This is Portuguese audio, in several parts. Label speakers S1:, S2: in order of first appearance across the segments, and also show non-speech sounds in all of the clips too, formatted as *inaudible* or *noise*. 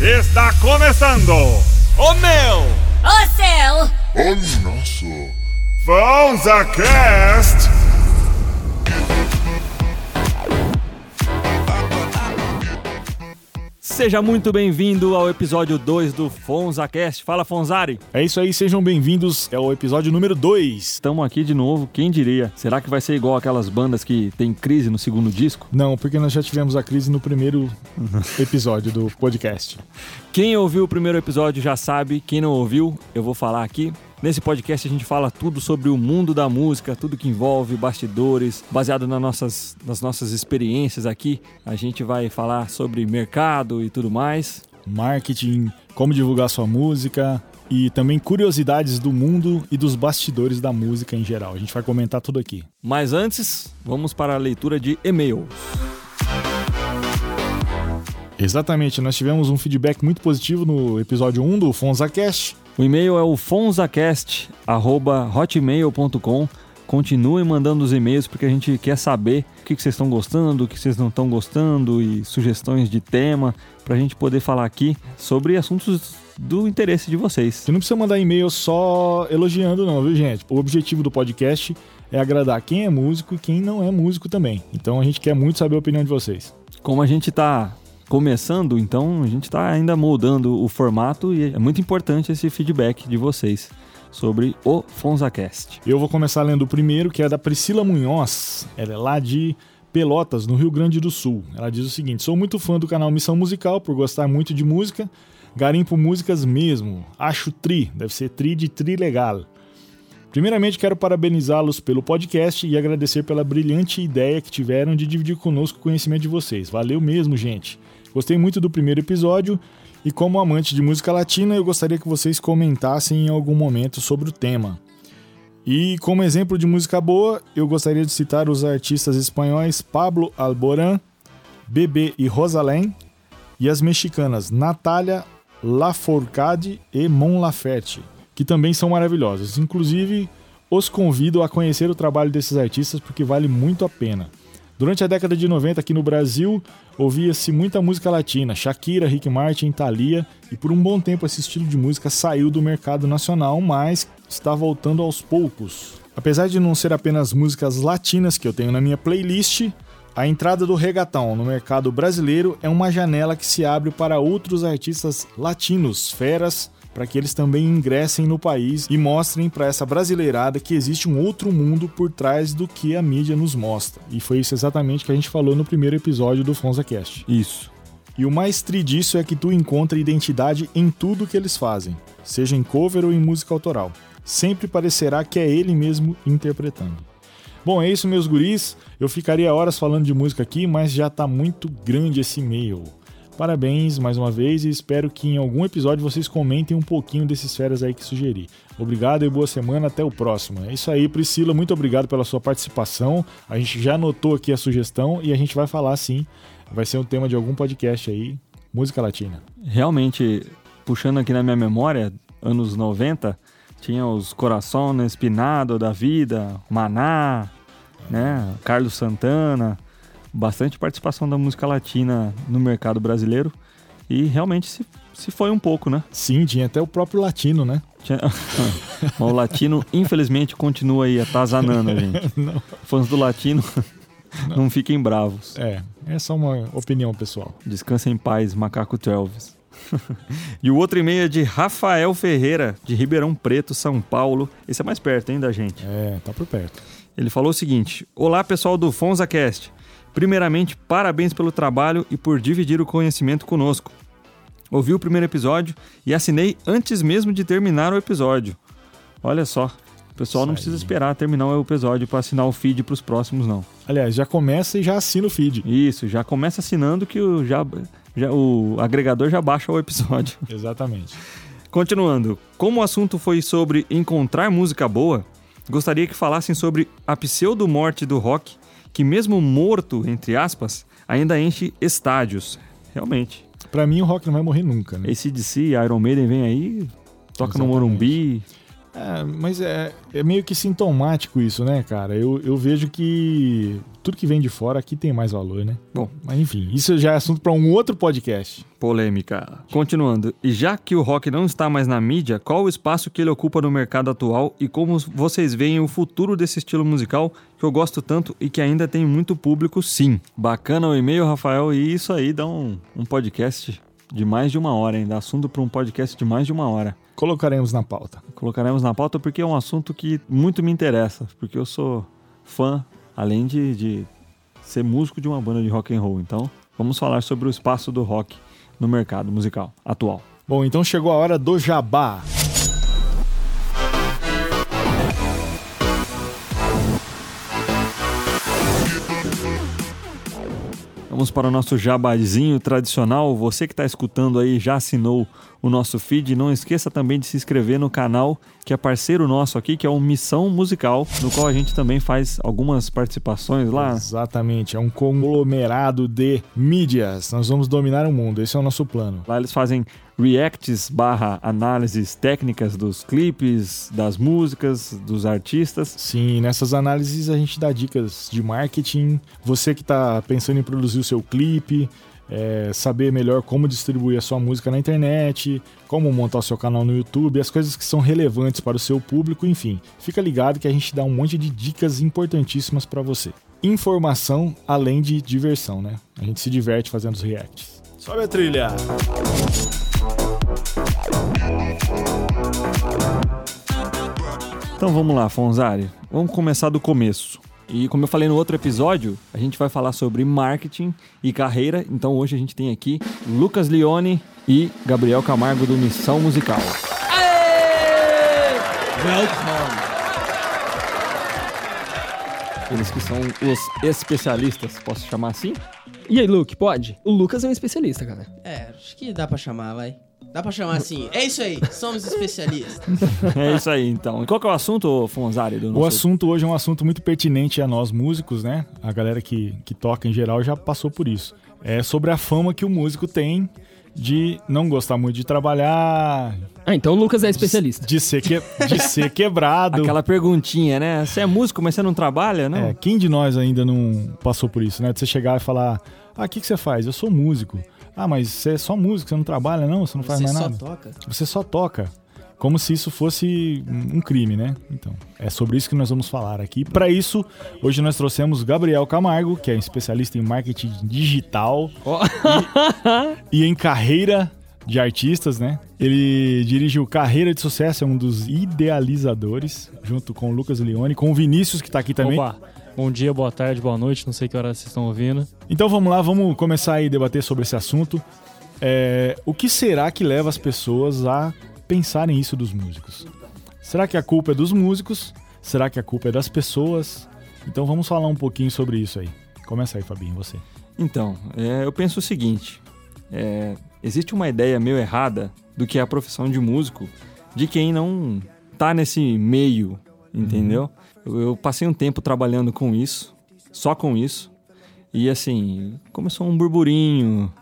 S1: Está começando
S2: O meu!
S3: O seu!
S4: Oh, nosso!
S1: Fonza
S2: Seja muito bem-vindo ao episódio 2 do FonzaCast. Fala, Fonzari!
S5: É isso aí, sejam bem-vindos ao episódio número 2.
S2: Estamos aqui de novo, quem diria? Será que vai ser igual aquelas bandas que tem crise no segundo disco?
S5: Não, porque nós já tivemos a crise no primeiro *laughs* episódio do podcast.
S2: Quem ouviu o primeiro episódio já sabe, quem não ouviu, eu vou falar aqui. Nesse podcast a gente fala tudo sobre o mundo da música, tudo que envolve bastidores, baseado nas nossas, nas nossas experiências aqui. A gente vai falar sobre mercado e tudo mais.
S5: Marketing, como divulgar sua música e também curiosidades do mundo e dos bastidores da música em geral. A gente vai comentar tudo aqui.
S2: Mas antes, vamos para a leitura de e-mails.
S5: Exatamente, nós tivemos um feedback muito positivo no episódio 1 do FonzaCast.
S2: O e-mail é o fonzacast.hotmail.com. Continuem mandando os e-mails porque a gente quer saber o que vocês estão gostando, o que vocês não estão gostando e sugestões de tema para a gente poder falar aqui sobre assuntos do interesse de vocês.
S5: Você não precisa mandar e-mail só elogiando, não, viu, gente? O objetivo do podcast é agradar quem é músico e quem não é músico também. Então a gente quer muito saber a opinião de vocês.
S2: Como a gente está começando, então a gente está ainda moldando o formato e é muito importante esse feedback de vocês sobre o FonzaCast.
S5: Eu vou começar lendo o primeiro, que é da Priscila Munhoz. Ela é lá de Pelotas, no Rio Grande do Sul. Ela diz o seguinte: Sou muito fã do canal Missão Musical por gostar muito de música. Garimpo músicas mesmo. Acho tri, deve ser tri de tri legal. Primeiramente, quero parabenizá-los pelo podcast e agradecer pela brilhante ideia que tiveram de dividir conosco o conhecimento de vocês. Valeu mesmo, gente. Gostei muito do primeiro episódio e, como amante de música latina, eu gostaria que vocês comentassem em algum momento sobre o tema. E, como exemplo de música boa, eu gostaria de citar os artistas espanhóis Pablo Alborán, Bebê e Rosalén e as mexicanas Natália Lafourcade e Mon Laferte, que também são maravilhosos. Inclusive, os convido a conhecer o trabalho desses artistas porque vale muito a pena. Durante a década de 90 aqui no Brasil, ouvia-se muita música latina, Shakira, Rick Martin, Thalia, e por um bom tempo esse estilo de música saiu do mercado nacional, mas está voltando aos poucos. Apesar de não ser apenas músicas latinas que eu tenho na minha playlist, a entrada do reggaeton no mercado brasileiro é uma janela que se abre para outros artistas latinos, feras, para que eles também ingressem no país e mostrem para essa brasileirada que existe um outro mundo por trás do que a mídia nos mostra. E foi isso exatamente que a gente falou no primeiro episódio do FonzaCast.
S2: Isso.
S5: E o mais tri disso é que tu encontra identidade em tudo que eles fazem, seja em cover ou em música autoral. Sempre parecerá que é ele mesmo interpretando. Bom, é isso, meus guris. Eu ficaria horas falando de música aqui, mas já tá muito grande esse e-mail. Parabéns mais uma vez e espero que em algum episódio vocês comentem um pouquinho desses férias aí que sugeri. Obrigado e boa semana, até o próximo. É isso aí, Priscila, muito obrigado pela sua participação. A gente já anotou aqui a sugestão e a gente vai falar sim. Vai ser um tema de algum podcast aí, música latina.
S2: Realmente, puxando aqui na minha memória, anos 90, tinha os Coração Espinado da Vida, Maná, né? Carlos Santana, bastante participação da música latina no mercado brasileiro e realmente se, se foi um pouco, né?
S5: Sim, tinha até o próprio latino, né?
S2: Tinha- *laughs* Mas o latino, infelizmente, continua aí atazanando a gente. *laughs*
S5: Não.
S2: Fãs do latino, *laughs* não fiquem bravos.
S5: É, é só uma opinião pessoal.
S2: Descansa em paz, Macaco Telvis. e o outro e-mail é de Rafael Ferreira, de Ribeirão Preto, São Paulo. Esse é mais perto, hein, da gente.
S5: É, tá por perto.
S2: Ele falou o seguinte: Olá, pessoal do FonzaCast. Primeiramente, parabéns pelo trabalho e por dividir o conhecimento conosco. Ouvi o primeiro episódio e assinei antes mesmo de terminar o episódio. Olha só, o pessoal não precisa esperar terminar o episódio para assinar o feed para os próximos, não.
S5: Aliás, já começa e já assina o feed.
S2: Isso, já começa assinando que o, já, já, o agregador já baixa o episódio. *laughs*
S5: Exatamente.
S2: Continuando, como o assunto foi sobre encontrar música boa, gostaria que falassem sobre a pseudo-morte do rock, que mesmo morto, entre aspas, ainda enche estádios. Realmente.
S5: Pra mim, o rock não vai morrer nunca, né?
S2: ACDC, Iron Maiden vem aí, toca no
S5: Exatamente.
S2: Morumbi.
S5: É, mas é, é meio que sintomático isso, né, cara? Eu, eu vejo que tudo que vem de fora aqui tem mais valor, né?
S2: Bom.
S5: Mas enfim, isso já é assunto para um outro podcast.
S2: Polêmica. Continuando, e já que o rock não está mais na mídia, qual o espaço que ele ocupa no mercado atual e como vocês veem o futuro desse estilo musical que eu gosto tanto e que ainda tem muito público, sim. Bacana o e-mail, Rafael, e isso aí dá um, um podcast de mais de uma hora, hein? Dá assunto para um podcast de mais de uma hora.
S5: Colocaremos na pauta.
S2: Colocaremos na pauta porque é um assunto que muito me interessa, porque eu sou fã, além de, de ser músico de uma banda de rock and roll. Então, vamos falar sobre o espaço do rock no mercado musical atual.
S5: Bom, então chegou a hora do jabá.
S2: Vamos para o nosso jabazinho tradicional. Você que está escutando aí já assinou o nosso feed. Não esqueça também de se inscrever no canal que é parceiro nosso aqui, que é o Missão Musical, no qual a gente também faz algumas participações lá.
S5: Exatamente, é um conglomerado de mídias. Nós vamos dominar o mundo, esse é o nosso plano.
S2: Lá eles fazem reacts barra análises técnicas dos clipes, das músicas, dos artistas.
S5: Sim, nessas análises a gente dá dicas de marketing. Você que está pensando em produzir o seu clipe, é, saber melhor como distribuir a sua música na internet, como montar o seu canal no YouTube, as coisas que são relevantes para o seu público, enfim. Fica ligado que a gente dá um monte de dicas importantíssimas para você. Informação além de diversão, né? A gente se diverte fazendo os reacts. Sobe a trilha!
S2: Então vamos lá, Fonzari. Vamos começar do começo. E como eu falei no outro episódio, a gente vai falar sobre marketing e carreira. Então hoje a gente tem aqui Lucas Leone e Gabriel Camargo do Missão Musical.
S3: Welcome.
S2: Eles que são os especialistas, posso chamar assim?
S3: E aí, Luke, pode? O Lucas é um especialista, cara.
S4: É, acho que dá pra chamar, vai. Dá pra chamar assim. É isso aí, somos especialistas. *laughs*
S2: É isso aí, então. E qual que é o assunto, Fonzari? Do
S5: O assunto hoje é um assunto muito pertinente a nós músicos, né? A galera que, que toca em geral já passou por isso. É sobre a fama que o músico tem de não gostar muito de trabalhar,
S3: Ah, então o Lucas é especialista.
S5: de ser, que, de ser *laughs* quebrado.
S2: Aquela perguntinha, né? Você é músico, mas você não trabalha, não?
S5: É, quem de nós ainda não passou por isso, né? De você chegar e falar: Ah, o que, que você faz? Eu sou músico. Ah, mas você é só músico, você não trabalha, não? Você não faz
S4: Você
S5: mais
S4: só
S5: nada?
S4: toca.
S5: Você só toca. Como se isso fosse um crime, né? Então, é sobre isso que nós vamos falar aqui. Para isso, hoje nós trouxemos Gabriel Camargo, que é especialista em marketing digital e em carreira de artistas, né? Ele dirige o Carreira de Sucesso, é um dos idealizadores, junto com o Lucas Leone, com o Vinícius, que tá aqui também.
S6: Opa, bom dia, boa tarde, boa noite, não sei que hora vocês estão ouvindo.
S5: Então vamos lá, vamos começar aí a debater sobre esse assunto. É, o que será que leva as pessoas a pensarem isso dos músicos? Será que a culpa é dos músicos? Será que a culpa é das pessoas? Então vamos falar um pouquinho sobre isso aí. Começa aí, Fabinho, você.
S2: Então, é, eu penso o seguinte: é, existe uma ideia meio errada do que é a profissão de músico de quem não tá nesse meio, entendeu? Eu, eu passei um tempo trabalhando com isso, só com isso, e assim, começou um burburinho.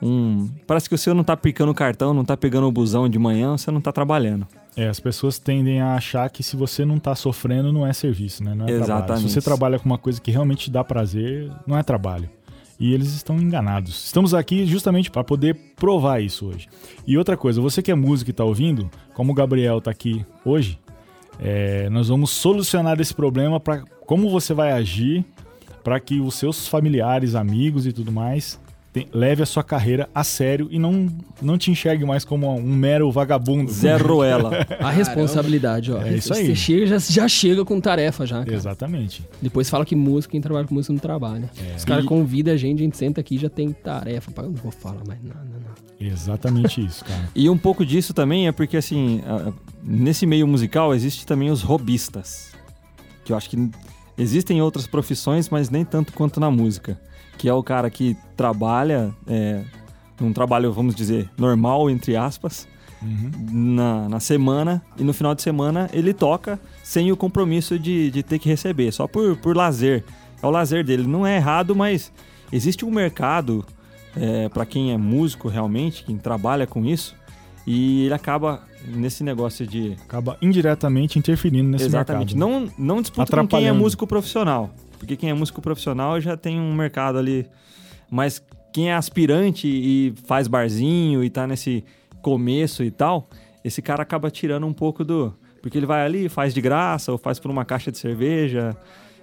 S2: Um... Parece que você não tá picando o cartão, não tá pegando o busão de manhã, você não tá trabalhando.
S5: É, as pessoas tendem a achar que se você não tá sofrendo, não é serviço, né? Não é trabalho.
S2: Exatamente.
S5: Se você trabalha com uma coisa que realmente te dá prazer, não é trabalho. E eles estão enganados. Estamos aqui justamente para poder provar isso hoje. E outra coisa, você que é músico e tá ouvindo, como o Gabriel tá aqui hoje, é, nós vamos solucionar esse problema para como você vai agir para que os seus familiares, amigos e tudo mais te- leve a sua carreira a sério e não, não te enxergue mais como um mero vagabundo.
S2: Zero *laughs* ela.
S3: A responsabilidade, ó.
S5: É isso aí.
S3: Você chega, já, já chega com tarefa já, cara.
S5: Exatamente.
S3: Depois fala que música, quem trabalha com música não trabalha. Os caras
S2: E-
S3: convidam a gente, a gente senta aqui e já tem tarefa. Eu não vou falar mais nada, não.
S5: Exatamente isso, cara.
S2: E um pouco disso também é porque, assim, nesse meio musical existe também os robistas. Que eu acho que existem outras profissões, mas nem tanto quanto na música. Que é o cara que trabalha, é, num trabalho, vamos dizer, normal, entre aspas, na, na semana, e no final de semana ele toca sem o compromisso de, de ter que receber, só por, por lazer. É o lazer dele. Não é errado, mas existe um mercado é, para quem é músico realmente, quem trabalha com isso, E ele acaba nesse negócio de.
S5: Acaba indiretamente interferindo nesse
S2: exatamente.
S5: mercado. né?
S2: Não, não disputa com quem é músico profissional. Porque quem é músico profissional já tem um mercado ali. Mas quem é aspirante e faz barzinho e tá nesse começo e tal, esse cara acaba tirando um pouco do. Porque ele vai ali, faz de graça, ou faz por uma caixa de cerveja,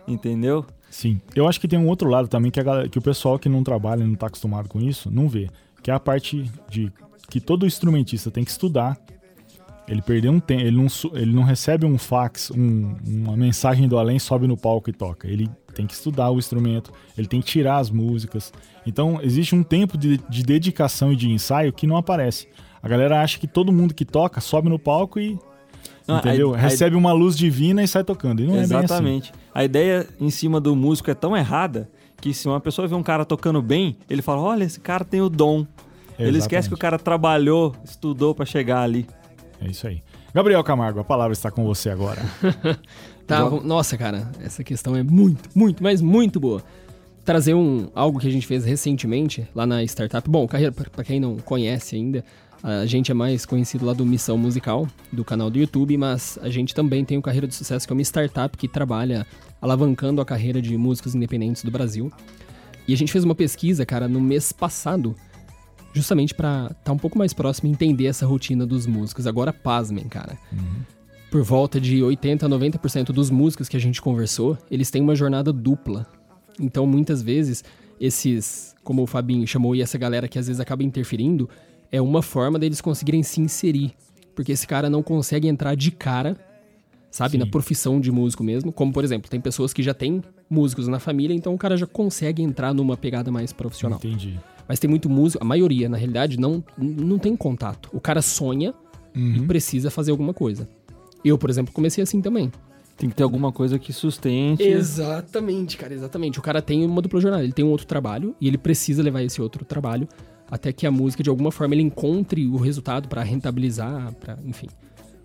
S2: entendeu?
S5: Sim. Eu acho que tem um outro lado também que, a que o pessoal que não trabalha, não tá acostumado com isso, não vê. Que é a parte de que todo instrumentista tem que estudar. Ele perdeu um tempo, ele não, ele não recebe um fax, um- uma mensagem do além, sobe no palco e toca. Ele tem que estudar o instrumento, ele tem que tirar as músicas. Então, existe um tempo de, de dedicação e de ensaio que não aparece. A galera acha que todo mundo que toca sobe no palco e.
S2: Não,
S5: entendeu?
S2: a-
S5: Recebe uma luz divina e sai tocando. E não é bem assim.
S2: Exatamente. A ideia em cima do músico é tão errada que se uma pessoa vê um cara tocando bem, ele fala: olha, esse cara tem o dom. Ele esquece que o
S5: Exatamente.
S2: cara trabalhou, estudou pra chegar ali.
S5: É isso aí. Gabriel Camargo, a palavra está com você agora. *laughs*
S3: Tá,
S2: Joga.
S3: nossa, cara, essa questão é muito, muito, mas muito boa. Trazer um algo que a gente fez recentemente lá na startup. Bom, carreira pra quem não conhece ainda, a gente é mais conhecido lá do Missão Musical, do canal do YouTube, mas a gente também tem o Carreira de Sucesso, que é uma startup que trabalha alavancando a carreira de músicos independentes do Brasil. E a gente fez uma pesquisa, cara, no mês passado, justamente pra estar um pouco mais próximo e entender essa rotina dos músicos. Agora, pasmem, cara por volta de 80 a 90% dos músicos que a gente conversou, eles têm uma jornada dupla. Então, muitas vezes, esses, como o Fabinho chamou, e essa galera que às vezes acaba interferindo, é uma forma deles conseguirem se inserir. Porque esse cara não consegue entrar de cara, sabe, na profissão de músico mesmo. Como, por exemplo, tem pessoas que já têm músicos na família, então o cara já consegue entrar numa pegada mais profissional.
S5: Entendi.
S3: Mas tem muito músico, a maioria, na realidade, não, não tem contato. O cara sonha e precisa fazer alguma coisa. Eu, por exemplo, comecei assim também.
S2: Tem que ter alguma coisa que sustente.
S3: Exatamente, cara, exatamente. O cara tem uma dupla jornada, ele tem um outro trabalho e ele precisa levar esse outro trabalho até que a música, de alguma forma, ele encontre o resultado pra rentabilizar, para, enfim.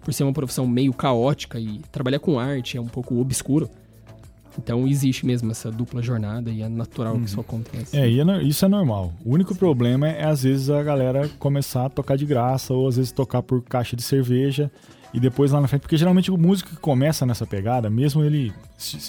S3: Por ser uma profissão meio caótica e trabalhar com arte é um pouco obscuro. Então existe mesmo essa dupla jornada e é natural que isso aconteça.
S5: É, é isso é normal. O único problema é, às vezes, a galera começar a tocar de graça ou, às vezes, tocar por caixa de cerveja e depois lá na frente. Porque, geralmente, o músico que começa nessa pegada, mesmo ele...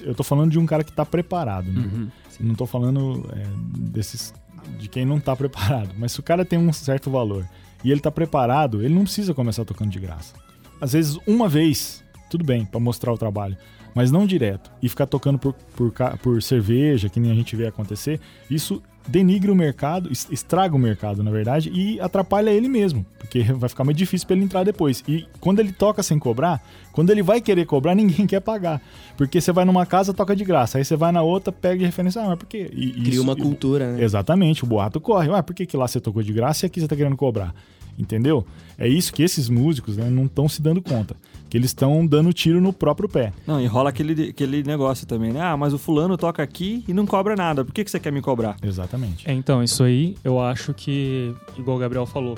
S5: Eu tô falando de um cara que tá preparado, né?
S3: Uhum,
S5: Não tô falando é, desses... De quem não tá preparado. Mas se o cara tem um certo valor e ele tá preparado, ele não precisa começar tocando de graça. Às vezes, uma vez, tudo bem, pra mostrar o trabalho. Mas não direto. E ficar tocando por, por, por cerveja, que nem a gente vê acontecer, isso denigre o mercado, es- estraga o mercado, na verdade, e atrapalha ele mesmo. Porque *laughs* vai ficar muito difícil pra ele entrar depois. E quando ele toca sem cobrar, quando ele vai querer cobrar, *laughs* ninguém quer pagar. Porque você vai numa casa, toca de graça. Aí você vai na outra, pega de referência. Ah, mas por quê? E-
S4: Cria
S5: isso-
S4: uma
S5: e-
S4: cultura, né?
S5: Exatamente, o boato corre. Ué, por que, que lá você tocou de graça e aqui você tá querendo cobrar? Entendeu? É isso que esses músicos né, não estão se dando conta. Que eles estão dando tiro no próprio pé.
S2: Não, e rola aquele, aquele negócio também, né? Ah, mas o fulano toca aqui e não cobra nada. Por que, que você quer me cobrar?
S5: Exatamente.
S6: É, então, isso aí eu acho que, igual o Gabriel falou,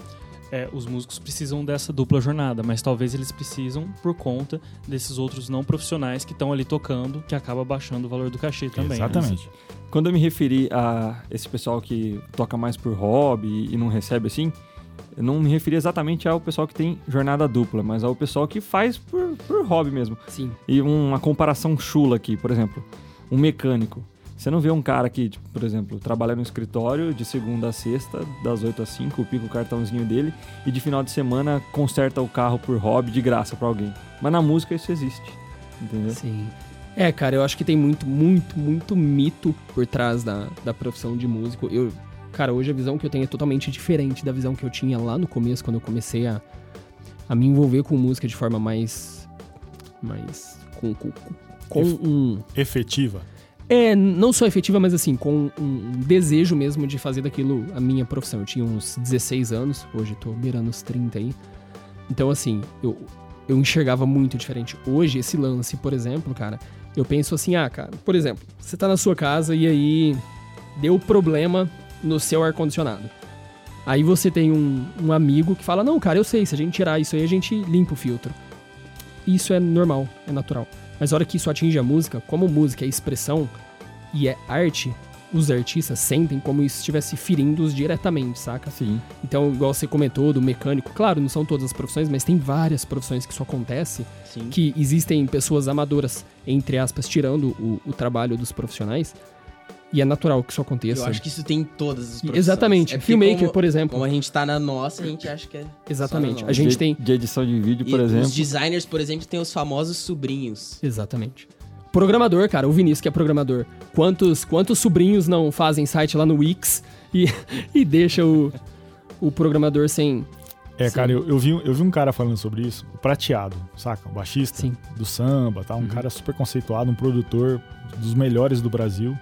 S6: é, os músicos precisam dessa dupla jornada, mas talvez eles precisam por conta desses outros não profissionais que estão ali tocando, que acaba baixando o valor do cachê também. né?
S5: Exatamente.
S2: Quando eu me referi a esse pessoal que toca mais por hobby e não recebe assim, eu não me referi exatamente ao pessoal que tem jornada dupla, mas ao pessoal que faz por, por hobby mesmo.
S3: Sim.
S2: E uma comparação chula aqui, por exemplo, um mecânico. Você não vê um cara que, tipo, por exemplo, trabalha no escritório de segunda a sexta, das 8 às 5, pica o cartãozinho dele e de final de semana conserta o carro por hobby de graça pra alguém. Mas na música isso existe, entendeu?
S3: Sim. É, cara, eu acho que tem muito, muito, muito mito por trás da, da profissão de músico. Eu, cara, hoje a visão que eu tenho é totalmente diferente da visão que eu tinha lá no começo, quando eu comecei a, a me envolver com música de forma mais. mais. com, com, com um.
S5: Efetiva.
S3: É, não só efetiva, mas assim, com um desejo mesmo de fazer daquilo a minha profissão. Eu tinha uns 16 anos, hoje tô beirando os 30 aí. Então, assim, eu, eu enxergava muito diferente. Hoje, esse lance, por exemplo, cara, eu penso assim, ah, cara, por exemplo, você tá na sua casa e aí deu problema no seu ar-condicionado. Aí você tem um, um amigo que fala, não, cara, eu sei, se a gente tirar isso aí, a gente limpa o filtro. Isso é normal, é natural. Mas a hora que isso atinge a música, como música é expressão e é arte, os artistas sentem como se estivesse ferindo-os diretamente, saca?
S2: Sim.
S3: Então, igual você comentou do mecânico, claro, não são todas as profissões, mas tem várias profissões que isso acontece,
S4: Sim.
S3: que existem pessoas amadoras, entre aspas, tirando o, o trabalho dos profissionais, e é natural que isso aconteça.
S4: Eu acho que isso tem em todas as profissões.
S3: Exatamente.
S4: É
S3: Filmmaker,
S4: como,
S3: por exemplo.
S4: Como a gente tá na nossa, a gente acha que é.
S3: Exatamente.
S4: só na
S3: A gente
S2: de,
S3: tem-
S2: De edição de vídeo, por
S4: E
S2: exemplo.
S4: Os designers, por exemplo, têm os famosos sobrinhos.
S3: Exatamente. Programador, cara, o Vinícius que é programador. Quantos, quantos sobrinhos não fazem site lá no Wix e, *laughs* e deixa o, o programador sem.
S5: É,
S3: Sim.
S5: cara, eu, eu, vi, eu vi um cara falando sobre isso, o Prateado, saca? O baixista
S3: Sim.
S5: do samba, tá? Um
S3: Uhum.
S5: cara super conceituado, um produtor dos melhores do Brasil.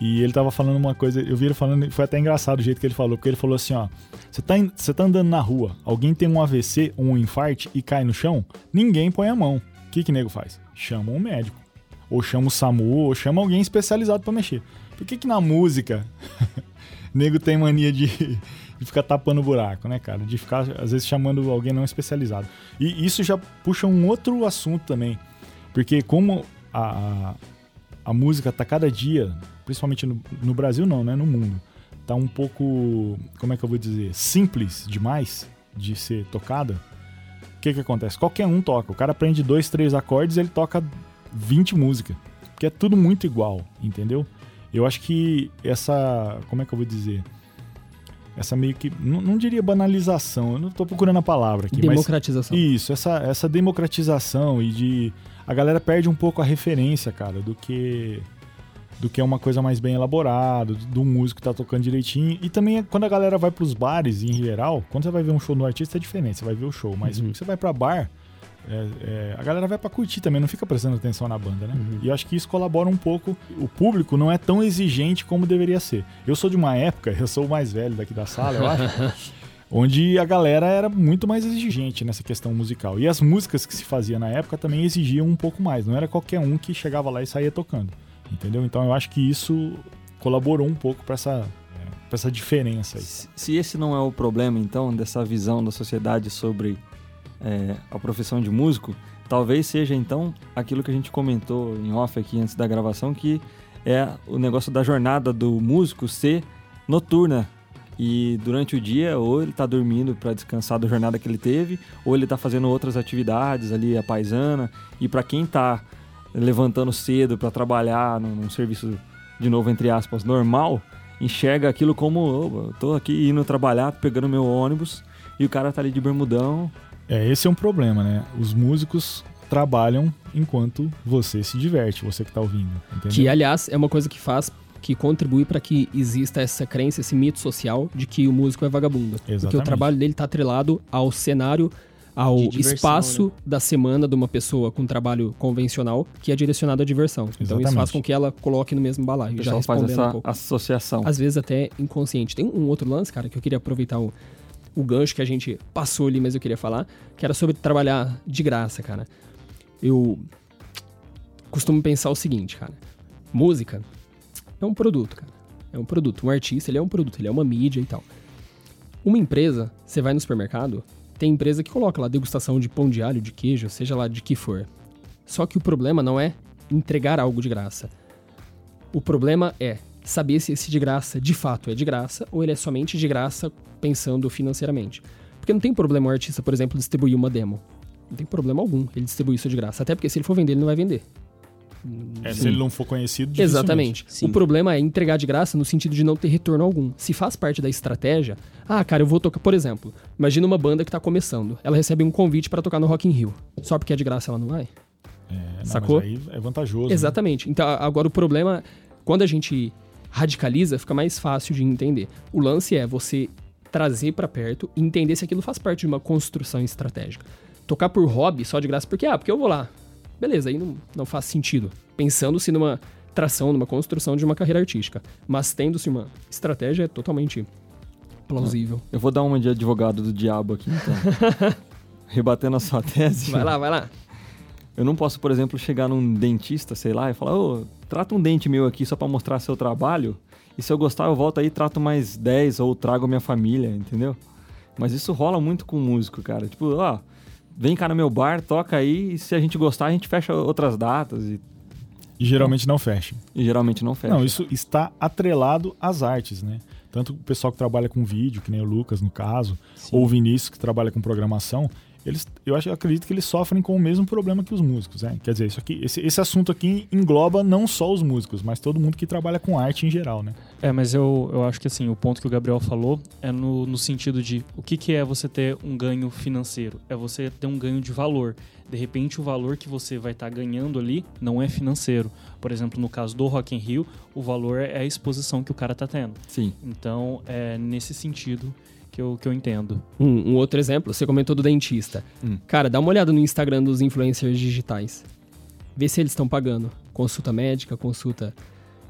S5: E ele tava falando uma coisa, eu vi ele falando, foi até engraçado o jeito que ele falou, porque ele falou assim, ó, você tá, você tá andando na rua, alguém tem um AVC ou um infarte e cai no chão, ninguém põe a mão. O que que nego faz? Chama um médico. Ou chama o SAMU, ou chama alguém especializado pra mexer. Por que que na música *laughs* nego tem mania de, de ficar tapando buraco, né, cara? De ficar, às vezes, chamando alguém não especializado. E isso já puxa um outro assunto também. Porque como a, a música tá cada dia, principalmente no, no Brasil não, né? No mundo, tá um pouco, como é que eu vou dizer, simples demais de ser tocada. O que que acontece? Qualquer um toca. O cara aprende dois, três acordes ele toca 20 músicas. Porque é tudo muito igual, entendeu? Eu acho que essa. Como é que eu vou dizer? Essa meio que. Não, não diria banalização, eu não tô procurando a palavra aqui, mas.
S3: democratização.
S5: Isso, essa, essa democratização e de. A galera perde um pouco a referência, cara, do que. Do que é uma coisa mais bem elaborada, do, músico que tá tocando direitinho. E também quando a galera vai pros bares em geral, quando você vai ver um show no artista é diferente, você vai ver o show. Mas
S3: Uhum.
S5: quando você vai pra bar, é, é, a galera vai pra curtir também, não fica prestando atenção na banda, né?
S3: Uhum.
S5: E eu acho que isso colabora um pouco. O público não é tão exigente como deveria ser. Eu sou de uma época, eu sou o mais velho daqui da sala, eu acho. *laughs* onde a galera era muito mais exigente nessa questão musical. E as músicas que se fazia na época também exigiam um pouco mais. Não era qualquer um que chegava lá e saía tocando. Entendeu? Então eu acho que isso colaborou um pouco para essa, é, essa diferença aí.
S2: Se, se esse não é o problema, então, dessa visão da sociedade sobre é, a profissão de músico, talvez seja, então, aquilo que a gente comentou em off aqui antes da gravação, que é o negócio da jornada do músico ser noturna. E durante o dia, ou ele tá dormindo para descansar da jornada que ele teve, ou ele tá fazendo outras atividades ali, a paisana. E para quem tá levantando cedo para trabalhar num, num serviço, de novo, entre aspas, normal, enxerga aquilo como, "Ô, eu tô aqui indo trabalhar, pegando meu ônibus, e o cara tá ali de bermudão.
S5: É, esse é um problema, né? Os músicos trabalham enquanto você se diverte, você que tá ouvindo. Entendeu?
S3: Que, aliás, é uma coisa que faz, que contribui para que exista essa crença, esse mito social de que o músico é vagabundo. Porque o
S5: Exatamente.
S3: trabalho dele tá atrelado ao cenário, ao
S4: diversão,
S3: espaço
S4: né?
S3: da semana de uma pessoa com trabalho convencional que é direcionado à diversão. Então isso
S5: Exatamente.
S3: faz com que ela coloque no mesmo
S2: O
S3: balaio. Já
S2: faz
S3: respondendo um
S2: essa
S3: pouco.
S2: associação.
S3: Às vezes até inconsciente. Tem um outro lance, cara, que eu queria aproveitar o, o gancho que a gente passou ali, mas eu queria falar, que era sobre trabalhar de graça, cara. Eu costumo pensar o seguinte, cara. Música é um produto, cara. É um produto. Um artista, ele é um produto, ele é uma mídia e tal. Uma empresa, você vai no supermercado, tem empresa que coloca lá degustação de pão de alho, de queijo, seja lá de que for. Só que o problema não é entregar algo de graça. O problema é saber se esse de graça de fato é de graça ou ele é somente de graça pensando financeiramente. Porque não tem problema o artista, por exemplo, distribuir uma demo. Não tem problema algum ele distribuir isso de graça. Até porque se ele for vender, ele não vai vender.
S5: É, se ele não for conhecido.
S3: Exatamente.
S4: Sim.
S3: O problema é entregar de graça no sentido de não ter retorno algum. Se faz parte da estratégia, ah, cara, eu vou tocar, por exemplo, imagina uma banda que tá começando. Ela recebe um convite pra tocar no Rock in Rio. Só porque é de graça ela não vai?
S5: É, não,
S3: Sacou?
S5: Mas aí é vantajoso. né?
S3: Exatamente. Então, a- agora o problema, quando a gente radicaliza, fica mais fácil de entender. O lance é você trazer pra perto e entender se aquilo faz parte de uma construção estratégica. Tocar por hobby só de graça, porque, ah, porque eu vou lá. Beleza, aí não, não faz sentido. Pensando-se numa tração, numa construção de uma carreira artística. Mas tendo-se uma estratégia, é totalmente plausível.
S2: Eu vou dar uma de advogado do diabo aqui, então. *laughs* Rebatendo a sua tese.
S3: Vai lá, vai lá.
S2: Eu não posso, por exemplo, chegar num dentista, sei lá, e falar, ô, trata um dente meu aqui só pra mostrar seu trabalho. E se eu gostar, eu volto aí, trato mais 10 ou trago minha família, entendeu? Mas isso rola muito com músico, cara. Tipo, ó, vem cá no meu bar, toca aí, e se a gente gostar, a gente fecha outras datas. E
S5: E geralmente não fecham.
S2: E geralmente não fecha.
S5: Não, isso está atrelado às artes, né? Tanto o pessoal que trabalha com vídeo, que nem o Lucas no caso, ou o Vinícius que trabalha com programação, eles, eu acho, eu acredito que eles sofrem com o mesmo problema que os músicos, né? Quer dizer, isso aqui, esse, esse assunto aqui engloba não só os músicos, mas todo mundo que trabalha com arte em geral, né?
S6: É, mas eu, eu acho que assim, o ponto que o Gabriel falou é no, no sentido de o que, que é você ter um ganho financeiro? É você ter um ganho de valor. De repente, o valor que você vai estar ganhando ali não é financeiro. Por exemplo, no caso do Rock in Rio, o valor é a exposição que o cara tá tendo.
S2: Sim.
S6: Então, é nesse sentido que eu, que eu entendo.
S3: Um, um outro exemplo, você comentou do dentista.
S2: Hum.
S3: Cara, dá uma olhada no Instagram dos influencers digitais. Vê se eles estão pagando. Consulta médica, consulta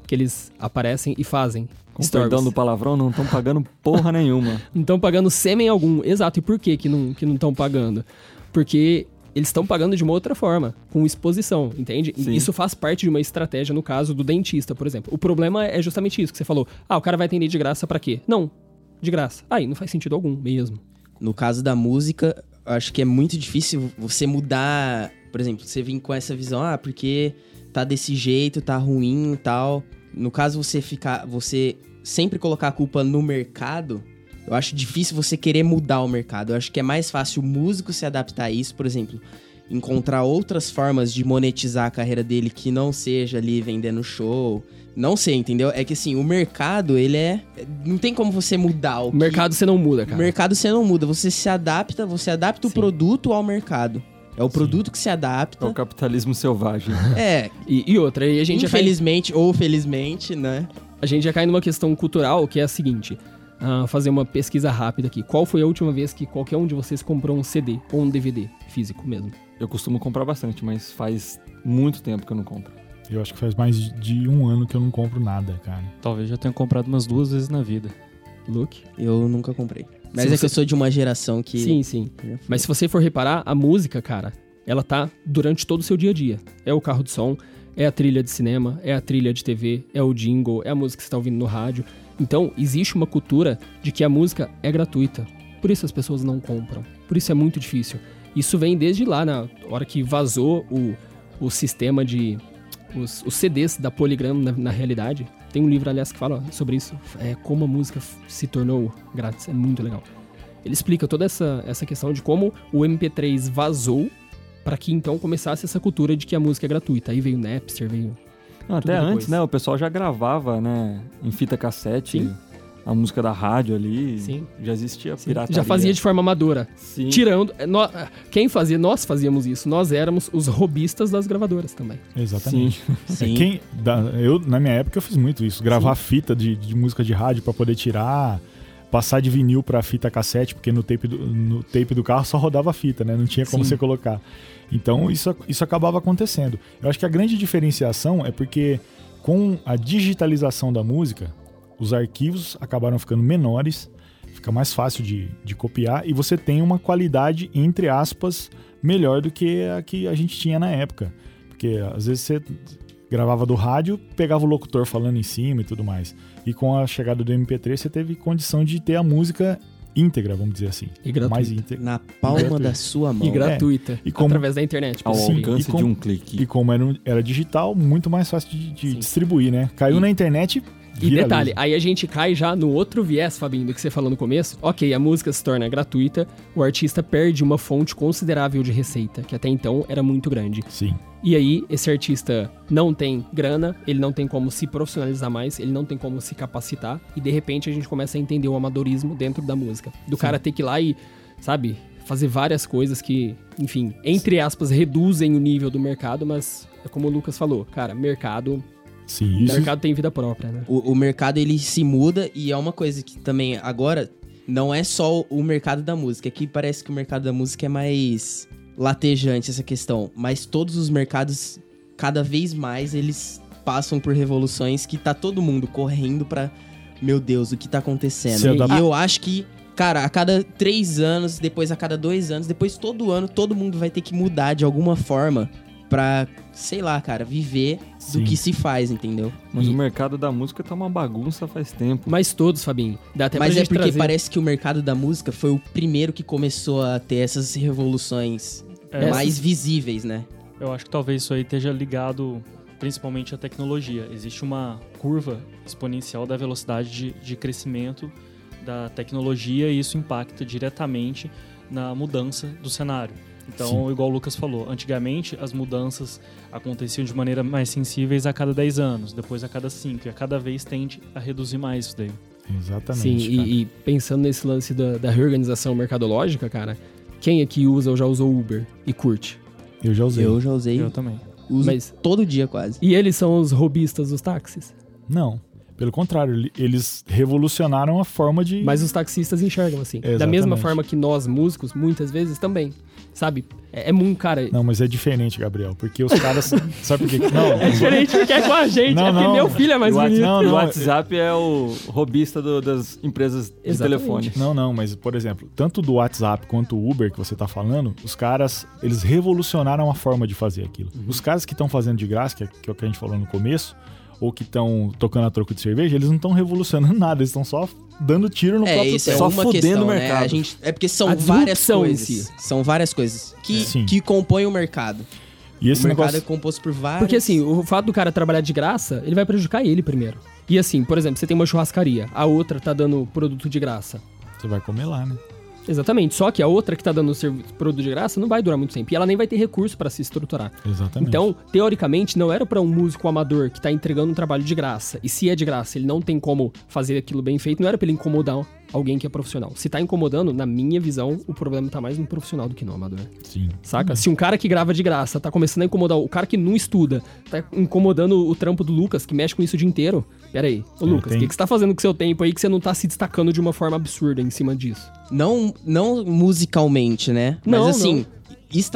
S3: que eles aparecem e fazem.
S2: Com
S3: stories.
S2: perdão do palavrão, não estão pagando porra nenhuma. *laughs*
S3: Não estão pagando sêmen algum. Exato. E por que que não que não estão pagando? Porque eles estão pagando de uma outra forma, com exposição, entende? E
S2: Sim.
S3: Isso faz parte de uma estratégia no caso do dentista, por exemplo. O problema é justamente isso que você falou. Ah, o cara vai atender de graça pra quê? Não, de graça. Aí não faz sentido algum mesmo.
S4: No caso da música, eu acho que é muito difícil você mudar. Por exemplo, você vir com essa visão, ah, porque tá desse jeito, tá ruim e tal. No caso, você ficar. Você sempre colocar a culpa no mercado, eu acho difícil você querer mudar o mercado. Eu acho que é mais fácil o músico se adaptar a isso, por exemplo. Encontrar outras formas de monetizar a carreira dele que não seja ali vendendo show. Não sei, entendeu? É que assim, o mercado, ele é. Não tem como você mudar o
S3: O
S4: que-
S3: mercado você não muda,
S4: o
S3: cara.
S4: mercado você não muda, você se adapta, você adapta o
S3: Sim.
S4: produto ao mercado. É o produto que se
S2: É
S4: adapta.
S2: o capitalismo selvagem. *laughs*
S4: É,
S3: E, e outra, aí a gente, já cai,
S4: infelizmente ou felizmente, né?
S3: a gente já cai numa questão cultural que é a seguinte. ah, fazer uma pesquisa rápida aqui. Qual foi a última vez que qualquer um de vocês comprou um CD ou um DVD físico mesmo?
S2: Eu costumo comprar bastante, mas faz muito tempo que eu não compro.
S5: Eu acho que faz mais de um ano que eu não compro nada, cara.
S6: Talvez já tenha comprado umas duas vezes na vida.
S3: Luke?
S4: Eu nunca comprei. Mas
S3: Se
S4: é que eu sou de uma geração que.
S3: Sim, sim. Mas se você for reparar, a música, cara, ela tá durante todo o seu dia a dia. É o carro de som, é a trilha de cinema, é a trilha de TV, é o jingle, é a música que você tá ouvindo no rádio. Então, existe uma cultura de que a música é gratuita. Por isso as pessoas não compram. Por isso é muito difícil. Isso vem desde lá, na hora que vazou o, o sistema de. Os, os CDs da Polygram na, na realidade. Tem um livro, aliás, que fala sobre isso. É como a música se tornou grátis. É muito legal. Ele explica toda essa, essa questão de como o MP3 vazou para que então começasse essa cultura de que a música é gratuita. Aí veio o Napster, veio.
S2: Não, até
S3: depois.
S2: antes, né? O pessoal já gravava, né? Em fita cassete.
S3: Sim.
S2: A música da rádio ali.
S3: Sim.
S2: Já existia
S3: Sim,
S2: pirataria.
S3: já fazia de forma amadora.
S2: Sim.
S3: Tirando. é, nó- quem fazia? Nós fazíamos isso. Nós éramos os robistas das gravadoras também.
S5: Exatamente.
S2: Sim. *laughs*
S5: É,
S4: Sim.
S5: quem, da- eu, na minha época, eu fiz muito isso. Gravar fita de, de música de rádio pra poder tirar, passar de vinil pra fita cassete, porque no tape do, no tape do carro só rodava fita, né? Não tinha como
S3: Sim.
S5: você colocar. Então, isso, isso acabava acontecendo. Eu acho que a grande diferenciação é porque, com a digitalização da música, os arquivos acabaram ficando menores, fica mais fácil de, de copiar e você tem uma qualidade, entre aspas, melhor do que a que a gente tinha na época. Porque às vezes você gravava do rádio, pegava o locutor falando em cima e tudo mais. E com a chegada do MP3, você teve condição de ter a música íntegra, vamos dizer assim.
S3: E gratuita.
S5: Mais íntegra.
S4: Na palma da sua mão.
S3: E gratuita.
S5: E como-
S3: Através da internet.
S2: Ao
S5: Sim,
S2: alcance
S5: e com-
S2: de um clique.
S5: E como era, era digital, muito mais fácil de, de distribuir, né? Caiu
S3: E-
S5: na internet.
S3: E detalhe, aí a gente cai já no outro viés, Fabinho, do que você falou no começo. Ok, a música se torna gratuita, o artista perde uma fonte considerável de receita, que até então era muito grande.
S5: Sim.
S3: E aí, esse artista não tem grana, ele não tem como se profissionalizar mais, ele não tem como se capacitar, e de repente a gente começa a entender o amadorismo dentro da música. Do cara ter que ir lá e, sabe, fazer várias coisas que, enfim, entre aspas, reduzem o nível do mercado, mas é como o Lucas falou, cara, mercado,
S5: Sim, isso.
S3: mercado tem vida própria, né?
S4: O, o mercado ele se muda e é uma coisa que também agora não é só o mercado da música. Aqui parece que o mercado da música é mais latejante essa questão, mas todos os mercados cada vez mais eles passam por revoluções que tá todo mundo correndo pra meu Deus o que tá acontecendo. E eu acho que Cara, a cada três anos, depois a cada dois anos, depois todo ano, todo mundo vai ter que mudar de alguma forma pra, sei lá, cara, viver
S5: Sim.
S4: do que se faz, entendeu?
S2: Mas
S3: E-
S2: o mercado da música tá uma bagunça faz tempo.
S3: Mas todos, Fabinho. Dá até
S4: Mas
S3: pra
S4: é
S3: gente
S4: porque
S3: trazer.
S4: parece que o mercado da música foi o primeiro que começou a ter essas revoluções
S6: É,
S4: mais visíveis, né?
S6: Eu acho que talvez isso aí esteja ligado principalmente a tecnologia. Existe uma curva exponencial da velocidade de, de crescimento da tecnologia e isso impacta diretamente na mudança do cenário. Então,
S5: Sim.
S6: igual o Lucas falou, antigamente as mudanças aconteciam de maneira mais sensíveis a cada 10 anos, depois a cada 5, e a cada vez tende a reduzir mais isso daí.
S5: Exatamente.
S3: Sim,
S5: cara.
S3: e, e pensando nesse lance da, da reorganização mercadológica, cara, quem aqui usa ou já usou Uber e curte?
S5: Eu já usei.
S4: Eu já usei,
S6: Eu também.
S4: uso
S3: Mas-
S4: todo dia quase.
S3: E eles são os robistas dos táxis.
S5: Não. Pelo contrário, ele- eles revolucionaram a forma de.
S3: Mas os taxistas enxergam assim. Da mesma forma que nós, músicos, muitas vezes também. Sabe? É, é muito, cara.
S5: Não, mas é diferente, Gabriel. Porque os caras. *laughs* sabe por quê? Não,
S3: É diferente porque é com a gente.
S5: Não,
S3: é porque
S5: não.
S3: meu filho é mais bonito.
S5: Não, não,
S2: o WhatsApp é o robista do- das empresas de
S3: Exatamente.
S2: telefone.
S5: Não, não, mas por exemplo, tanto do WhatsApp quanto o Uber que você tá falando, os caras, eles revolucionaram a forma de fazer aquilo.
S3: Uhum.
S5: Os caras que estão fazendo de graça, que é, que é o que a gente falou no começo, ou que estão tocando a troco de cerveja, eles não estão revolucionando *laughs* nada, eles estão só dando tiro no
S4: É,
S5: próprio
S4: isso é
S5: pé.
S2: Só
S4: uma
S2: fudendo
S4: questão,
S2: o
S4: né?
S2: mercado.
S4: A gente, é porque são
S3: A
S4: várias coisas.
S3: si.
S4: São várias coisas que,
S5: Sim.
S4: que compõem o mercado.
S5: E esse
S4: o mercado
S5: negócio
S4: é composto por várias...
S3: Porque assim, o fato do cara trabalhar de graça, ele vai prejudicar ele primeiro. E assim, por exemplo, você tem uma churrascaria, a outra tá dando produto de graça.
S5: você vai comer lá, né?
S3: Exatamente. Só que a outra que tá dando servi- produto de graça não vai durar muito tempo. E ela nem vai ter recurso pra se estruturar.
S5: Exatamente.
S3: Então, teoricamente, não era pra um músico amador que tá entregando um trabalho de graça. E se é de graça, ele não tem como fazer aquilo bem feito, não era pra ele incomodar alguém que é profissional. Se tá incomodando, na minha visão, o problema tá mais no profissional do que no amador.
S5: sim.
S3: Saca? Se um cara que grava de graça tá começando a incomodar o cara que não estuda, tá incomodando o trampo do Lucas, que mexe com isso o dia inteiro. Pera aí. Ô,
S5: É,
S3: Lucas, o
S5: tem-
S3: que, que você tá fazendo com seu tempo aí que você não tá se destacando de uma forma absurda em cima disso?
S4: Não, não musicalmente, né?
S3: Não,
S4: Mas assim,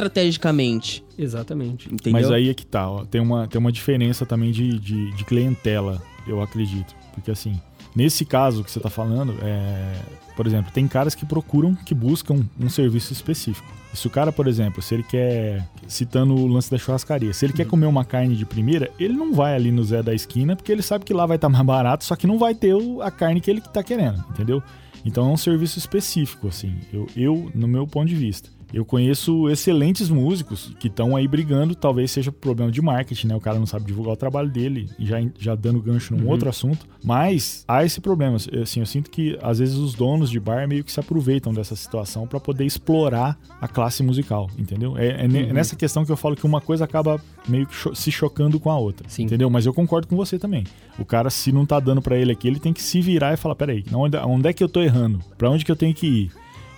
S4: estrategicamente,
S3: Exatamente.
S4: entendeu?
S5: Mas aí é que tá, ó, tem uma, tem uma diferença também de, de, de clientela, eu acredito. Porque assim, nesse caso que você tá falando, é, por exemplo, tem caras que procuram, que buscam um serviço específico. Se o cara, por exemplo, se ele quer, citando o lance da churrascaria, se ele quer comer uma carne de primeira, ele não vai ali no Zé da esquina, porque ele sabe que lá vai estar mais barato, só que não vai ter a carne que ele tá querendo, entendeu? Então é um serviço específico, assim, eu, eu no meu ponto de vista. Eu conheço excelentes músicos que estão aí brigando, talvez seja problema de marketing, né? O cara não sabe divulgar o trabalho dele, e já, já dando gancho num outro assunto. Mas há esse problema. Assim, eu sinto que às vezes os donos de bar meio que se aproveitam dessa situação para poder explorar a classe musical, entendeu? É, é ne- nessa questão que eu falo que uma coisa acaba meio que cho- se chocando com a outra,
S3: Sim.
S5: entendeu? Mas eu concordo com você também. O cara, se não tá dando para ele aqui, ele tem que se virar e falar: peraí, onde, onde é que eu tô errando? Para onde que eu tenho que ir?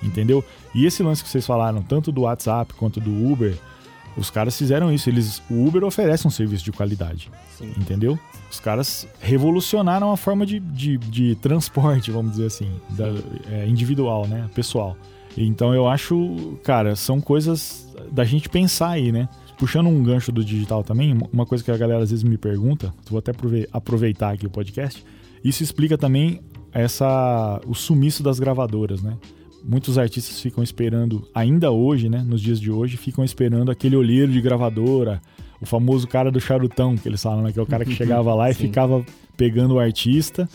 S5: Entendeu? E esse lance que vocês falaram, tanto do WhatsApp quanto do Uber, os caras fizeram isso. Eles, o Uber oferece um serviço de qualidade. Entendeu? Os caras revolucionaram a forma de, de, de transporte, vamos dizer assim, da- é, individual, né? Pessoal. Então eu acho, cara, são coisas da gente pensar aí, né? Puxando um gancho do digital também, uma coisa que a galera às vezes me pergunta, vou até aprove- aproveitar aqui o podcast, isso explica também essa o sumiço das gravadoras, né? Muitos artistas ficam esperando, ainda hoje, né, nos dias de hoje, ficam esperando aquele olheiro de gravadora, o famoso cara do charutão, que eles falam, né, que é o cara que *laughs* chegava lá e
S3: Sim.
S5: ficava pegando o artista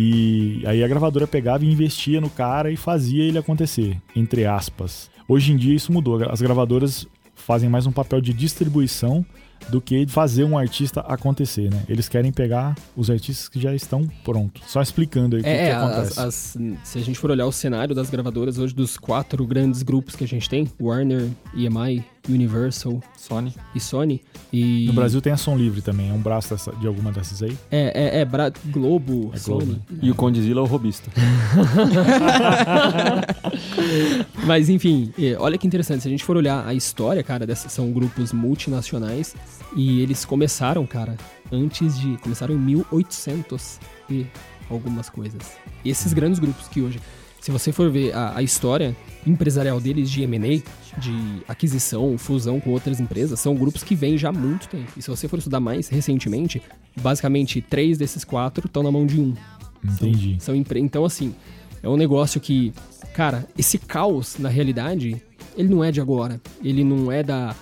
S5: e aí a gravadora pegava e investia no cara e fazia ele acontecer, entre aspas. Hoje em dia isso mudou, as gravadoras fazem mais um papel de distribuição do que fazer um artista acontecer, né? Eles querem pegar os artistas que já estão prontos. Só explicando aí o que,
S3: É,
S5: que
S3: é,
S5: acontece.
S3: as- as- se a gente for olhar o cenário das gravadoras hoje, dos quatro grandes grupos que a gente tem, Warner, EMI, Universal
S2: Sony.
S3: e Sony. E
S5: No Brasil tem a Som Livre também, é um braço dessa- de alguma dessas aí.
S3: É, é, é Bra- Globo,
S5: É
S3: Sony.
S5: Globo.
S2: E o Condizila é o robista. *laughs*
S3: Mas enfim, é, olha que interessante. Se a gente for olhar a história, cara, dessas são grupos multinacionais e eles começaram, cara, antes de. Começaram em 1800 e algumas coisas. Esses grandes grupos que hoje, se você for ver a, a história empresarial deles de M&A, de aquisição, fusão com outras empresas, são grupos que vêm já há muito tempo. E se você for estudar mais recentemente, basicamente três desses quatro estão na mão de um.
S5: Entendi.
S3: São empre... Então, assim, é um negócio que, cara, esse caos, na realidade, ele não é de agora. Ele não é da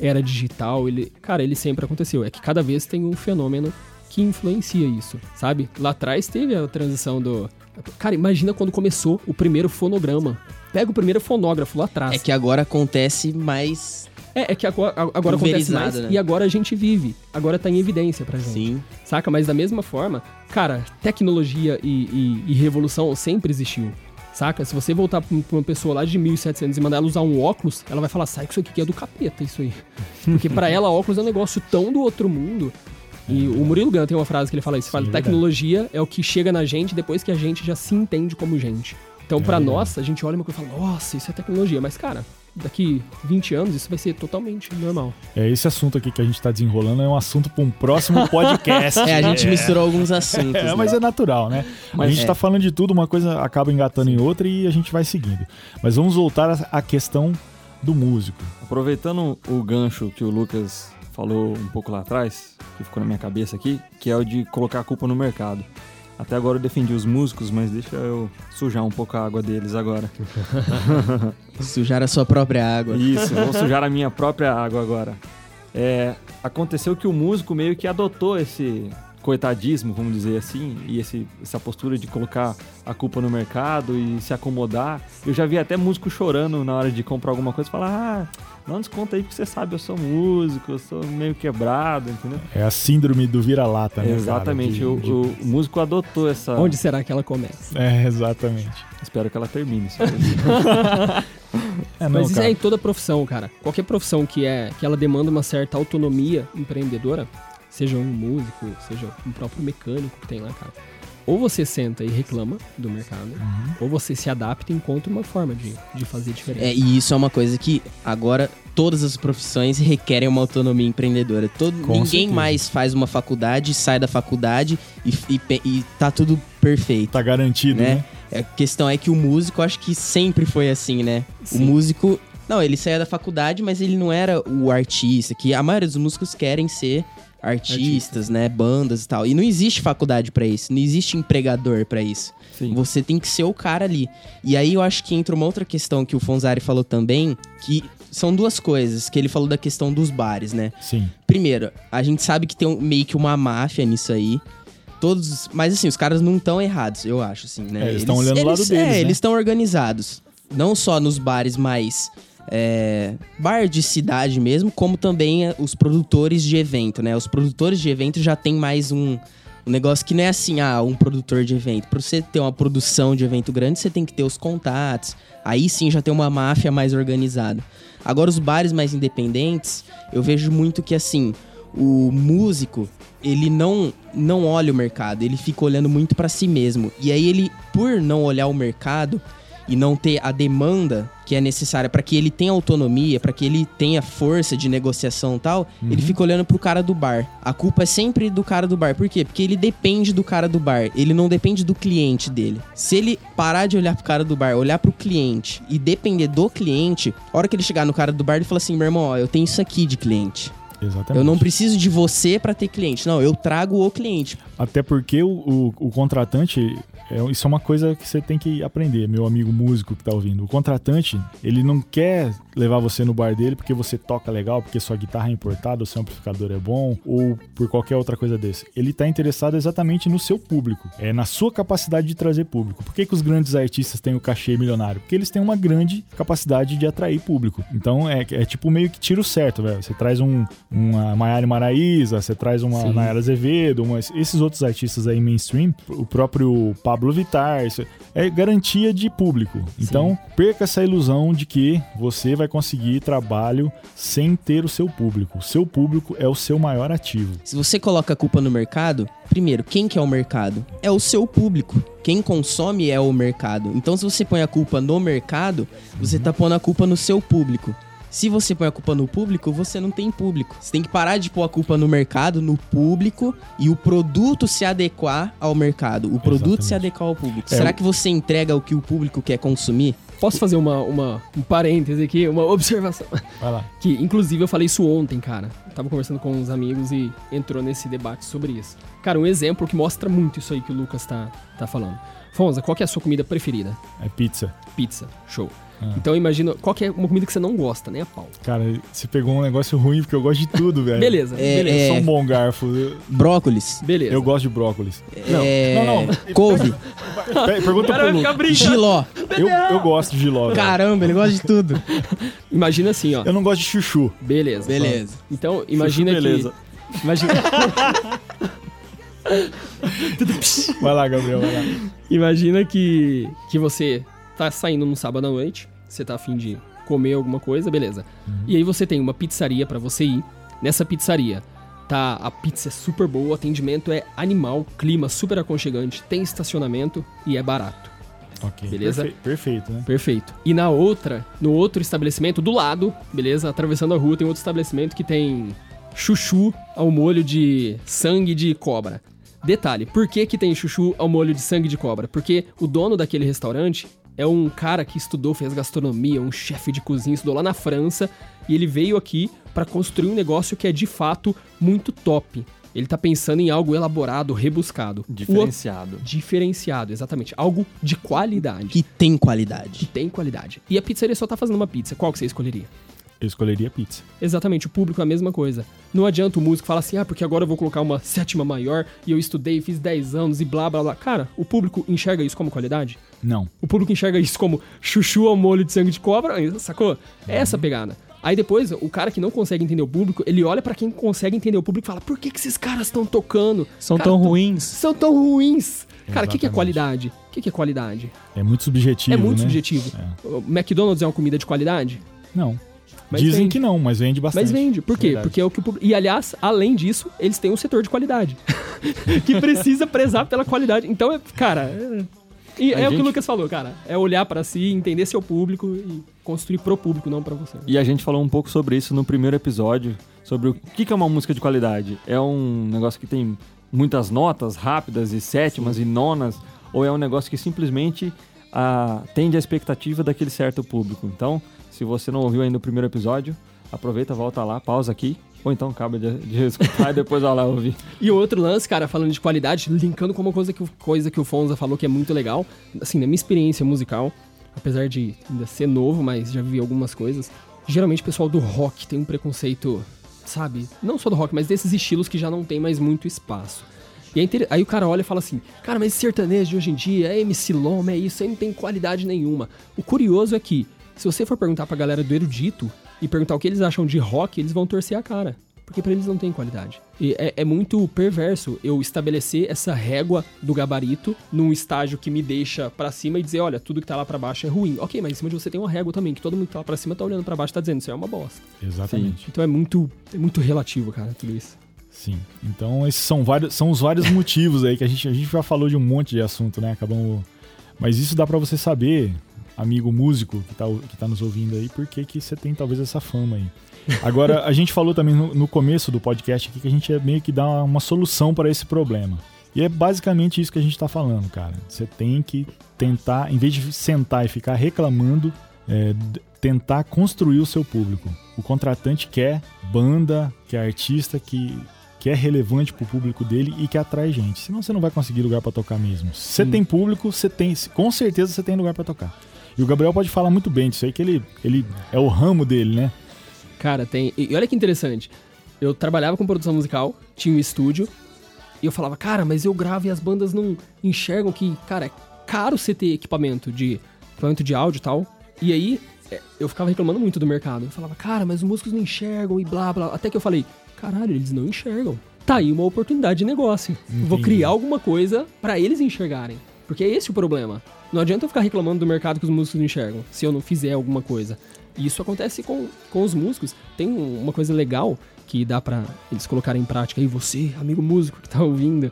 S3: era digital. Ele, cara, ele sempre aconteceu. É que cada vez tem um fenômeno que influencia isso, sabe? Lá atrás teve a transição do. Cara, imagina quando começou o primeiro fonograma. Pega o primeiro fonógrafo lá atrás.
S4: É que agora acontece mais
S3: É, é que agora, agora acontece mais
S4: né?
S3: e agora a gente vive. Agora tá em evidência pra gente.
S4: Sim.
S3: Saca? Mas da mesma forma, cara, tecnologia e, e- e revolução sempre existiu. Saca? Se você voltar pra uma pessoa lá de 1700 e mandar ela usar um óculos, ela vai falar, sai com isso aqui que é do capeta, isso aí. *laughs* Porque pra ela, óculos é um negócio tão do outro mundo. E o Murilo Gun tem uma frase que ele fala isso, fala,
S5: Sim, é verdade.
S3: tecnologia é o que chega na gente depois que a gente já se entende como gente. Então, pra
S5: verdade.
S3: nós, a gente olha uma coisa e fala, nossa, isso é tecnologia. Mas, cara, daqui 20 anos isso vai ser totalmente normal.
S5: É, esse assunto aqui que a gente tá desenrolando é um assunto para um próximo *laughs* podcast.
S4: É, a gente misturou alguns assuntos.
S5: É,
S4: né?
S5: mas é natural, né? a gente
S4: é.
S5: tá falando de tudo, uma coisa acaba engatando em outra e a gente vai seguindo. Mas vamos voltar à questão do músico.
S2: Aproveitando o gancho que o Lucas falou um pouco lá atrás, que ficou na minha cabeça aqui, que é o de colocar a culpa no mercado. Até agora eu defendi os músicos, mas deixa eu sujar um pouco a água deles agora. *laughs*
S4: Sujar a sua própria água.
S2: Isso, vou sujar a minha própria água agora. É, aconteceu que o músico meio que adotou esse coitadismo, vamos dizer assim, e esse, essa postura de colocar a culpa no mercado e se acomodar. Eu já vi até músico chorando na hora de comprar alguma coisa e falar: ah, não desconta aí porque você sabe, eu sou músico, eu sou meio quebrado, entendeu?
S5: É a síndrome do vira-lata, né? cara?
S2: Exatamente,
S5: De-
S2: o,
S5: de-
S2: o músico adotou essa.
S3: Onde será que ela começa?
S5: É, exatamente.
S2: Espero que ela termine. isso. *laughs*
S5: É, não,
S3: Mas isso
S5: cara.
S3: é em toda profissão, cara. Qualquer profissão que é que ela demanda uma certa autonomia empreendedora, seja um músico, seja um próprio mecânico que tem lá, cara. Ou você senta e reclama do mercado,
S5: Uhum.
S3: ou você se adapta e encontra uma forma de, de fazer diferente.
S4: É, e isso é uma coisa que agora todas as profissões requerem uma autonomia empreendedora. Todo,
S5: Com
S4: ninguém
S5: certeza.
S4: mais faz uma faculdade, sai da faculdade e, e, e tá tudo perfeito.
S5: Tá garantido,
S4: né?
S5: né?
S4: A questão é que o músico, acho que sempre foi assim, né?
S3: Sim.
S4: O músico. Não, ele saía da faculdade, mas ele não era o artista, que a maioria dos músicos querem ser artistas, né? Bandas e tal. E não existe faculdade pra isso, não existe empregador pra isso.
S2: Sim.
S4: Você tem que ser o cara ali. E aí eu acho que entra uma outra questão que o Fonzari falou também, que são duas coisas, que ele falou da questão dos bares, né?
S5: Sim.
S4: Primeiro, a gente sabe que tem um- meio que uma máfia nisso aí. Todos, mas assim, os caras não estão errados, eu acho, assim, né?
S5: É, eles tão olhando o lado
S4: eles-
S5: deles,
S4: É,
S5: né?
S4: eles estão organizados. Não só nos bares mais. É, bar de cidade mesmo, como também é, os produtores de evento, né? Os produtores de evento já tem mais um, um negócio que não é assim, ah, um produtor de evento. Pra você ter uma produção de evento grande, você tem que ter os contatos. Aí sim já tem uma máfia mais organizada. Agora, os bares mais independentes, eu vejo muito que assim, o músico, ele não, não olha o mercado, ele fica olhando muito pra si mesmo. E aí ele, por não olhar o mercado e não ter a demanda que é necessária pra que ele tenha autonomia, pra que ele tenha força de negociação e tal, ele fica olhando pro cara do bar. A culpa é sempre do cara do bar. Por quê? Porque ele depende do cara do bar, ele não depende do cliente dele. Se ele parar de olhar pro cara do bar, olhar pro cliente e depender do cliente, a hora que ele chegar no cara do bar, ele fala assim: "Meu irmão, ó, eu tenho isso aqui de cliente.
S5: Exatamente.
S4: Eu não preciso de você pra ter cliente. Não, eu trago o cliente.
S5: Até porque o, o, o contratante, é, isso é uma coisa que você tem que aprender, meu amigo músico que tá ouvindo. O contratante, ele não quer levar você no bar dele porque você toca legal, porque sua guitarra é importada, o seu amplificador é bom, ou por qualquer outra coisa desse. Ele tá interessado exatamente no seu público, é na sua capacidade de trazer público. Por que, que os grandes artistas têm o cachê milionário? Porque eles têm uma grande capacidade de atrair público. Então é, é tipo meio que tiro certo, velho. Você traz um, uma Maiara Maraíza, você traz uma
S3: Sim.
S5: Nayara Azevedo, umas, esses outros artistas aí mainstream, o próprio Pablo Vittar, isso é garantia de público. Então, perca essa ilusão de que você vai conseguir trabalho sem ter o seu público. O seu público é o seu maior ativo.
S4: Se você coloca a culpa no mercado, primeiro, quem que é o mercado? É o seu público. Quem consome é o mercado. Então, se você põe a culpa no mercado, você tá pondo a culpa no seu público. Se você põe a culpa no público, você não tem público. Você tem que parar de pôr a culpa no mercado, no público, e o produto se adequar ao mercado. O produto se
S5: Exatamente.
S4: adequar ao público.
S5: É,
S4: Será
S5: o-
S4: que você entrega o que o público quer consumir?
S3: Posso fazer uma, uma, um parêntese aqui, uma observação?
S5: Vai lá.
S3: Que, inclusive, eu falei isso ontem, cara. Eu tava conversando com uns amigos e entrou nesse debate sobre isso. Cara, um exemplo que mostra muito isso aí que o Lucas tá, tá falando. Fonza, qual que é a sua comida preferida?
S5: É pizza.
S3: Pizza. Show.
S5: Ah.
S3: Então imagina, qual que é uma comida que você não gosta, nem a pau.
S5: Cara, você pegou um negócio ruim porque eu gosto de tudo, velho.
S3: Beleza,
S4: É,
S3: beleza.
S5: Eu
S4: é.
S5: sou um bom garfo. Eu,
S4: Brócolis.
S3: Beleza.
S5: eu gosto de brócolis.
S4: É...
S5: Não, não.
S4: Couve.
S5: Pe- Pergunta
S3: O cara
S5: pro
S3: vai ficar
S5: Lu.
S3: brincando.
S4: Giló.
S5: Eu, eu gosto de giló. velho.
S4: Caramba, ele gosta de tudo. *laughs*
S3: Imagina assim, ó.
S5: Eu não gosto de chuchu.
S3: Beleza.
S4: Beleza.
S3: Então, imagina
S2: Chuchu, beleza.
S3: que... Imagina,
S5: Vai lá, Gabriel, vai lá.
S3: imagina que, que você tá saindo num sábado à noite, você tá afim de comer alguma coisa, beleza. E aí você tem uma pizzaria pra você ir. Nessa pizzaria, tá a pizza é super boa, o atendimento é animal, clima super aconchegante, tem estacionamento e é barato.
S5: Ok.
S3: Beleza?
S5: Perfe- perfeito, né?
S3: Perfeito. E na outra, no outro estabelecimento, do lado, beleza? Atravessando a rua, tem outro estabelecimento que tem chuchu ao molho de sangue de cobra. Detalhe, por que que tem chuchu ao molho de sangue de cobra? Porque o dono daquele restaurante é um cara que estudou, fez gastronomia, um chefe de cozinha, estudou lá na França, e ele veio aqui pra construir um negócio que é de fato muito top. Ele tá pensando em algo elaborado, rebuscado. O-
S2: Diferenciado.
S3: diferenciado, exatamente. Algo de qualidade
S4: Que tem
S3: que
S4: qualidade.
S3: tem qualidade. E a pizzaria só tá fazendo uma pizza. Qual que você escolheria?
S5: Eu escolheria pizza.
S3: Exatamente, o público é a mesma coisa. Não adianta o músico falar assim, ah, porque agora eu vou colocar uma sétima maior e eu estudei, fiz 10 anos e blá blá blá. Cara, o público enxerga isso como qualidade?
S5: Não.
S3: O público enxerga isso como chuchu ao molho de sangue de cobra, sacou? É essa a pegada. Aí depois, o cara que não consegue entender o público, ele olha pra quem consegue entender o público e fala: por que, que esses caras estão tocando?
S6: São
S3: Cara,
S6: tão ruins.
S3: São tão ruins. Cara, o que, que é
S5: Exatamente.
S3: qualidade? O que, que é qualidade?
S5: É muito subjetivo,
S3: é muito
S5: né?
S3: subjetivo. O McDonald's é uma comida de qualidade?
S5: Não.
S3: Mas
S5: Dizem
S3: vende.
S5: que não, mas vende bastante.
S3: Mas vende. Por quê?
S5: Verdade.
S3: Porque é o que o público. E aliás, além disso, eles têm um setor de qualidade. *laughs* que precisa prezar pela qualidade. Então, é, cara. É... E
S2: A
S3: é o que
S2: gente-
S3: o Lucas falou, cara. É olhar pra si, entender seu público e construir pro público, não pra você.
S2: E a gente falou um pouco sobre isso no primeiro episódio, sobre o que é uma música de qualidade. É um negócio que tem muitas notas rápidas e sétimas e nonas, ou é um negócio que simplesmente ah, atende a expectativa daquele certo público. Então, se você não ouviu ainda o primeiro episódio, aproveita, volta lá, pausa aqui, ou então acaba de, de escutar e depois vai lá ouvir. *laughs*
S3: E outro lance, cara, falando de qualidade, linkando com uma coisa que, coisa que o Fonza falou que é muito legal. Assim, na minha experiência musical, apesar de ainda ser novo, mas já vivi algumas coisas. Geralmente o pessoal do rock tem um preconceito, sabe? Não só do rock, mas desses estilos que já não tem mais muito espaço. E é inter- aí o cara olha e fala assim: Cara, mas sertanejo de hoje em dia é MC Loma, é isso, aí não tem qualidade nenhuma. O curioso é que, se você for perguntar pra galera do erudito e perguntar o que eles acham de rock, eles vão torcer a cara. Porque pra eles não tem qualidade. E é, é muito perverso eu estabelecer essa régua do gabarito num estágio que me deixa pra cima e dizer, olha, tudo que tá lá pra baixo é ruim. Ok, mas em cima de você tem uma régua também, que todo mundo que tá lá pra cima tá olhando pra baixo e tá dizendo, isso é uma bosta.
S5: Exatamente.
S3: Então é muito, é muito relativo, cara, tudo isso.
S5: Sim. Então, esses são, vários, são os vários motivos aí que a gente, a gente já falou de um monte de assunto, né? Acabamos. Mas isso dá pra você saber, amigo músico que tá, que tá nos ouvindo aí, por que você tem talvez essa fama aí. Agora, a gente falou também no, no começo do podcast aqui que a gente é meio que dá uma solução para esse problema. E é basicamente isso que a gente tá falando, cara. Você tem que tentar, em vez de sentar e ficar reclamando, é, tentar construir o seu público. O contratante quer banda, quer artista que, que é relevante pro público dele e que atrai gente. Senão você não vai conseguir lugar para tocar mesmo. Se você tem público, você tem, com certeza você tem lugar para tocar. E o Gabriel pode falar muito bem disso aí, que ele, ele é o ramo dele, né?
S3: Cara, tem. E olha que interessante. Eu trabalhava com produção musical, tinha um estúdio, e eu falava, cara, mas eu gravo e as bandas não enxergam que, cara, é caro você ter equipamento de equipamento de áudio e tal. E aí, é, eu ficava reclamando muito do mercado. Eu falava, cara, mas os músicos não enxergam e blá blá. Até que eu falei, caralho, eles não enxergam. Tá aí uma oportunidade de negócio. Eu Vou
S5: Entendi.
S3: criar alguma coisa pra eles enxergarem. Porque é esse o problema. Não adianta eu ficar reclamando do mercado que os músicos não enxergam, se eu não fizer alguma coisa. E isso acontece com, com os músicos. Tem um- uma coisa legal que dá pra eles colocarem em prática aí, você, amigo músico que tá ouvindo,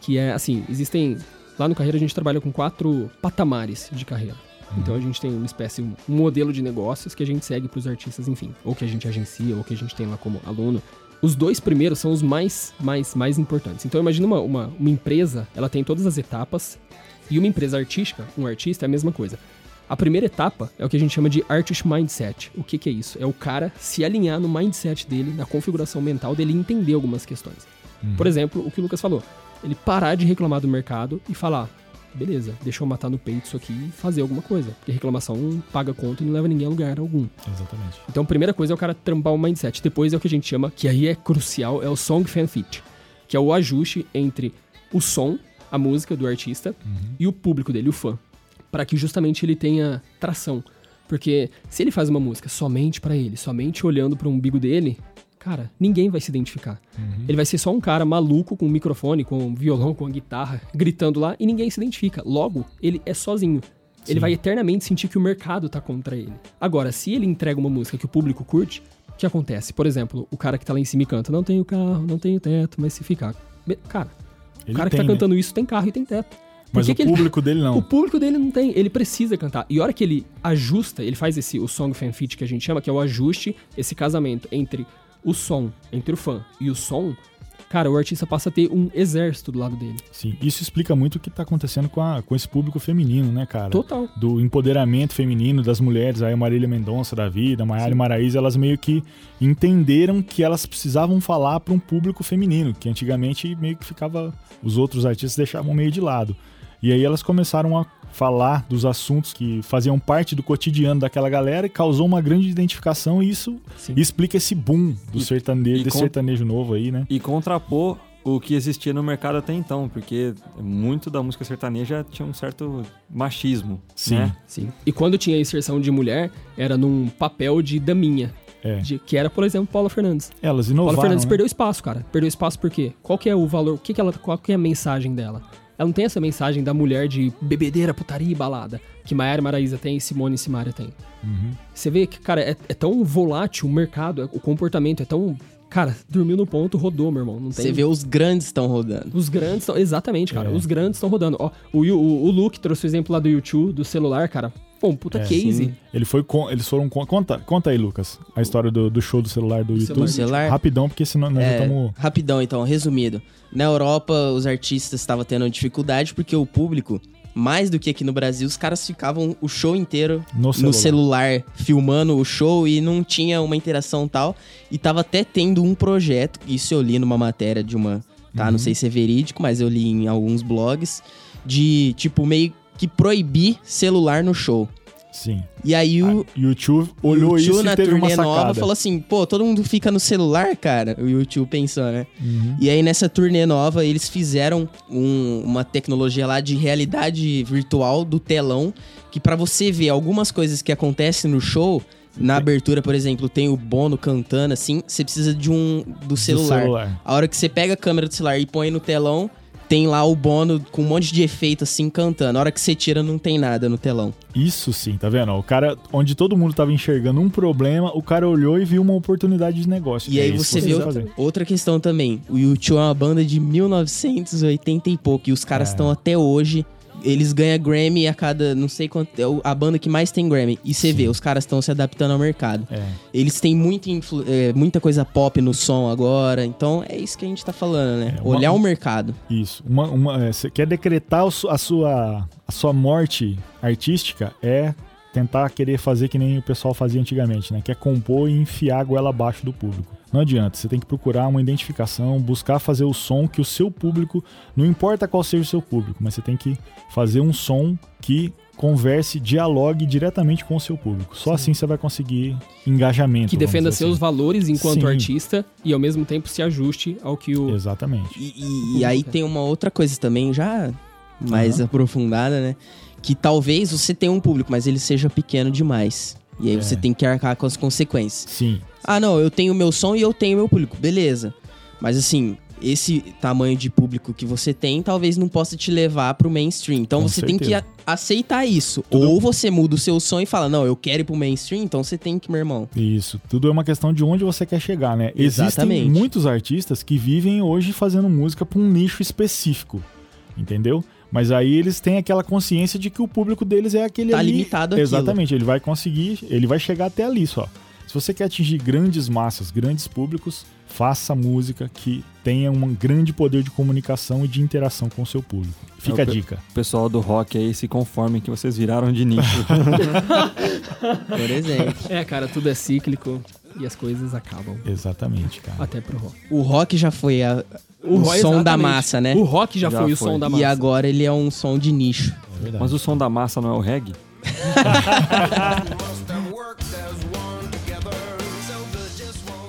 S3: que é assim, existem. Lá no Carreira a gente trabalha com quatro patamares de carreira. Então a gente tem uma espécie, um modelo de negócios que a gente segue pros artistas, enfim. Ou que a gente agencia, ou que a gente tem lá como aluno. Os dois primeiros são os mais, mais, mais importantes. Então imagina uma, uma, uma empresa, ela tem todas as etapas, e uma empresa artística, um artista, é a mesma coisa. A primeira etapa é o que a gente chama de artist mindset. O que, que é isso? É o cara se alinhar no mindset dele, na configuração mental dele entender algumas questões. Por exemplo, o que o Lucas falou. Ele parar de reclamar do mercado e falar: beleza, deixa eu matar no peito isso aqui e fazer alguma coisa. Porque reclamação paga conta e não leva ninguém a lugar algum.
S5: Exatamente.
S3: Então, a primeira coisa é o cara trampar o mindset. Depois é o que a gente chama, que aí é crucial, é o song fan fit, que é o ajuste entre o som, a música do artista e o público dele, o fã, para que justamente ele tenha tração. Porque se ele faz uma música somente pra ele, somente olhando pro umbigo dele, cara, ninguém vai se identificar. Ele vai ser só um cara maluco com um microfone, com um violão, com uma guitarra, gritando lá e ninguém se identifica. Logo, ele é sozinho. Ele
S5: Sim.
S3: vai eternamente sentir que o mercado tá contra ele. Agora, se ele entrega uma música que o público curte, o que acontece? Por exemplo, o cara que tá lá em cima e canta: Não tenho carro, não tenho teto, mas se ficar. Cara,
S5: Ele
S3: o cara que
S5: tem,
S3: tá
S5: né?
S3: cantando isso tem carro e tem teto. Por
S5: Mas
S3: que
S5: o
S3: que ele-
S5: público dele não.
S3: o público dele não tem, ele precisa cantar. E a hora que ele ajusta, ele faz esse o song fan fit que a gente chama, que é o ajuste, esse casamento entre o som, entre o fã e o som, cara, o artista passa a ter um exército do lado dele.
S5: Sim, isso explica muito o que tá acontecendo com, a- com esse público feminino, né, cara?
S3: Total.
S5: do empoderamento feminino das mulheres, aí a Marília Mendonça da vida, a Maiara e Maraíza, elas meio que entenderam que elas precisavam falar para um público feminino, que antigamente meio que ficava os outros artistas deixavam meio de lado. E aí elas começaram a falar dos assuntos que faziam parte do cotidiano daquela galera e causou uma grande identificação e isso
S3: Sim.
S5: explica esse boom do
S2: E-
S5: sertanejo,
S2: e
S5: desse sertanejo novo aí, né?
S2: E contrapor o que existia no mercado até então, porque muito da música sertaneja tinha um certo machismo,
S5: Sim.
S2: né?
S3: Sim. E quando tinha inserção de mulher, era num papel de daminha.
S5: É.
S3: de- que era, por exemplo, Paula Fernandes.
S5: Elas
S3: Paula
S5: inovaram,
S3: Fernandes
S5: né?
S3: perdeu espaço, cara. Perdeu espaço por quê? Qual que é o valor? O que que ela, qual que é a mensagem dela? Ela não tem essa mensagem da mulher de bebedeira, putaria e balada que Maiara Maraíza tem e Simone e Simaria tem.
S5: Uhum.
S3: Você vê que, cara, é, é tão volátil o mercado, é- o comportamento é tão. Cara, dormiu no ponto, rodou, meu irmão. Não tem.
S4: Você vê os grandes estão rodando.
S3: Os grandes estão. Exatamente, cara.
S5: É.
S3: Os grandes estão rodando. Ó, o, o, o Luke trouxe o exemplo lá do YouTube, do celular, cara. Pô, um puta
S5: É,
S3: case.
S5: sim. Ele foi com, eles foram com, conta, conta aí, Lucas, a história do, do show do celular do YouTube.
S3: celular.
S4: celular?
S5: Rapidão, porque senão nós já
S4: É,
S5: estamos
S4: rapidão, então, resumido. Na Europa, os artistas estavam tendo dificuldade porque o público, mais do que aqui no Brasil, os caras ficavam o show inteiro
S5: no celular.
S4: no celular filmando o show e não tinha uma interação tal. E tava até tendo um projeto, isso eu li numa matéria de uma. Tá,
S5: Uhum.
S4: não sei se é verídico, mas eu li em alguns blogs. De, tipo, meio que proibir celular no show.
S5: Sim.
S4: E aí o.
S5: YouTube olhou isso
S4: YouTube
S5: e
S4: na
S5: teve uma
S4: turnê
S5: sacada.
S4: nova falou assim: pô, todo mundo fica no celular, cara. O YouTube pensou, né?
S5: Uhum.
S4: E aí nessa turnê nova eles fizeram um- uma tecnologia lá de realidade virtual do telão, que pra você ver algumas coisas que acontecem no show, na abertura, por exemplo, tem o Bono cantando assim, você precisa de um do
S5: Do
S4: celular.
S5: celular.
S4: A hora que você pega a câmera do celular e põe no telão, tem lá o Bono com um monte de efeito assim cantando. A hora que você tira não tem nada no telão.
S5: Isso sim, tá vendo? O cara, onde todo mundo tava enxergando um problema, o cara olhou e viu uma oportunidade de negócio.
S4: E
S5: É
S4: aí você vê outra, outra questão também. O YouTube é uma banda de 1980 e pouco. E os caras
S5: É.
S4: estão até hoje. Eles ganham Grammy a cada. Não sei quanto. É a banda que mais tem Grammy. E você vê, os caras estão se adaptando ao mercado.
S5: É.
S4: Eles têm muito influ- é, muita coisa pop no som agora. Então é isso que a gente tá falando, né?
S5: É, uma-
S4: Olhar o mercado.
S5: Isso. Uma, uma, é, você quer decretar a sua, a sua morte artística é tentar querer fazer que nem o pessoal fazia antigamente, né? Que é compor e enfiar a goela abaixo do público. Não adianta, você tem que procurar uma identificação, buscar fazer o som que o seu público, não importa qual seja o seu público, mas você tem que fazer um som que converse, dialogue diretamente com o seu público. Só assim você vai conseguir engajamento.
S3: Que defenda seus
S5: assim.
S3: valores enquanto
S5: Sim.
S3: artista e ao mesmo tempo se ajuste ao que o.
S5: Exatamente.
S4: E, e- e aí tem uma outra coisa também, já mais aprofundada, né? Que talvez você tenha um público, mas ele seja pequeno demais. E aí
S5: É.
S4: você tem que arcar com as consequências.
S5: Sim.
S4: Ah, não, eu tenho meu som e eu tenho meu público, beleza. Mas assim, esse tamanho de público que você tem, talvez não possa te levar pro mainstream. Então
S5: Com
S4: você tem que
S5: certeza.
S4: a- aceitar isso.
S5: Tudo-
S4: Ou você muda o seu som e fala, não, eu quero ir pro mainstream, então você tem que, meu irmão.
S5: Isso, tudo é uma questão de onde você quer chegar, né?
S4: Exatamente.
S5: Existem muitos artistas que vivem hoje fazendo música para um nicho específico, entendeu? Mas aí eles têm aquela consciência de que o público deles é aquele
S4: Tá
S5: ali.
S4: limitado.
S5: Exatamente, ele vai conseguir, ele vai chegar até ali só. Se você quer atingir grandes massas, grandes públicos, faça música que tenha um grande poder de comunicação e de interação com o seu público. Fica
S2: É
S5: a dica.
S2: O pessoal do rock aí se conformem que vocês viraram de nicho. *laughs* *laughs*
S4: Por exemplo.
S3: É, cara, tudo é cíclico e as coisas acabam.
S5: Exatamente, cara.
S3: Até pro rock.
S4: o rock já foi a- O som da
S3: exatamente.
S4: massa, né?
S3: O rock já,
S2: Já
S3: foi, o
S2: foi.
S3: som da massa.
S4: E agora ele é um som de nicho.
S5: É.
S2: Mas o som da massa não é o reggae? *laughs*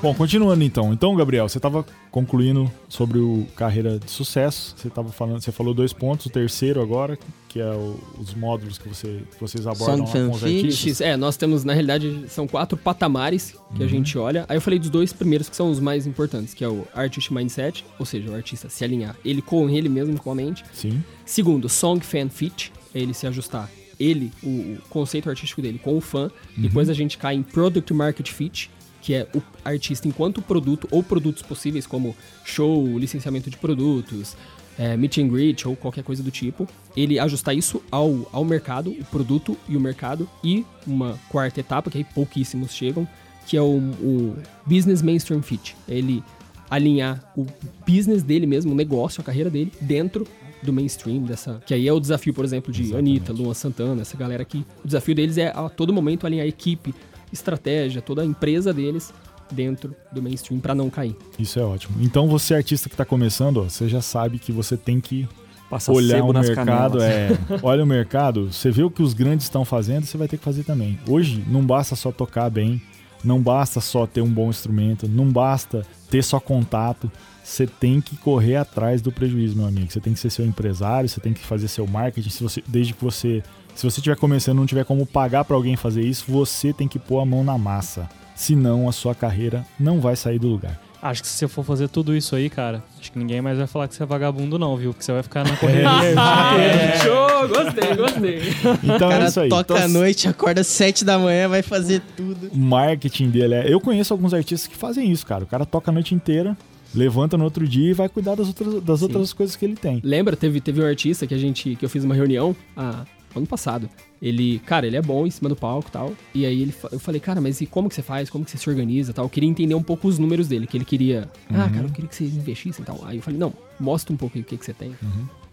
S5: Bom, continuando então. Então, Gabriel, você estava concluindo sobre o carreira de sucesso. Você tava falando, você falou dois pontos. O terceiro agora, que é o- os módulos que, você, que vocês abordam
S4: Song
S5: lá com os artistas.
S3: É, nós temos, na realidade, são quatro patamares que a gente olha. Aí eu falei dos dois primeiros que são os mais importantes, que é o Artist Mindset, ou seja, o artista se alinhar ele com ele mesmo, com a mente.
S5: Sim.
S3: Segundo, Song Fan Fit, é ele se ajustar, ele, o, o conceito artístico dele com o fã. Depois a gente cai em Product Market Fit, que é o artista enquanto produto ou produtos possíveis, como show, licenciamento de produtos, é, meet and greet ou qualquer coisa do tipo. Ele ajustar isso ao, ao mercado, o produto e o mercado. E uma quarta etapa, que aí pouquíssimos chegam, que é o, o Business Mainstream Fit. É Ele alinhar o business dele mesmo, o negócio, a carreira dele, dentro do mainstream dessa. Que aí é o desafio, por exemplo, de Anitta, Luan Santana, essa galera aqui. O desafio deles é a todo momento alinhar a equipe, estratégia, toda a empresa deles dentro do mainstream pra não cair.
S5: Isso é ótimo. Então, você, artista que está começando, ó, você já sabe que você tem que
S2: Passar
S5: olhar o mercado.
S2: canelas.
S5: É, *laughs* olha o mercado, você vê o que os grandes estão fazendo, você vai ter que fazer também. Hoje, não basta só tocar bem, não basta só ter um bom instrumento, não basta ter só contato. Você tem que correr atrás do prejuízo, meu amigo. Você tem que ser seu empresário, você tem que fazer seu marketing. Se você, desde que você, se você estiver começando, e não tiver como pagar para alguém fazer isso, você tem que pôr a mão na massa. Senão a sua carreira não vai sair do lugar.
S6: Acho que se você for fazer tudo isso aí, cara, acho que ninguém mais vai falar que você é vagabundo, não, viu? Porque você vai ficar na *laughs* correria.
S5: É.
S3: Show! Gostei, gostei.
S5: Então
S4: O
S5: é
S4: cara
S5: isso aí.
S4: toca
S5: Então,
S4: à noite, acorda às sete da manhã, vai fazer tudo.
S5: o marketing dele é. Eu conheço alguns artistas que fazem isso, cara. O cara toca a noite inteira, levanta no outro dia e vai cuidar das outras, das outras coisas que ele tem.
S3: Lembra, teve, teve um artista que a gente que eu fiz uma reunião ah, ano passado. Ele, cara, ele é bom em cima do palco e tal. E aí ele, eu falei, cara, mas e como que você faz? Como que você se organiza tal? Eu queria entender um pouco os números dele, que ele queria. Ah, cara, eu queria que você investisse e tal. Aí eu falei, não, mostra um pouco o que, que você tem.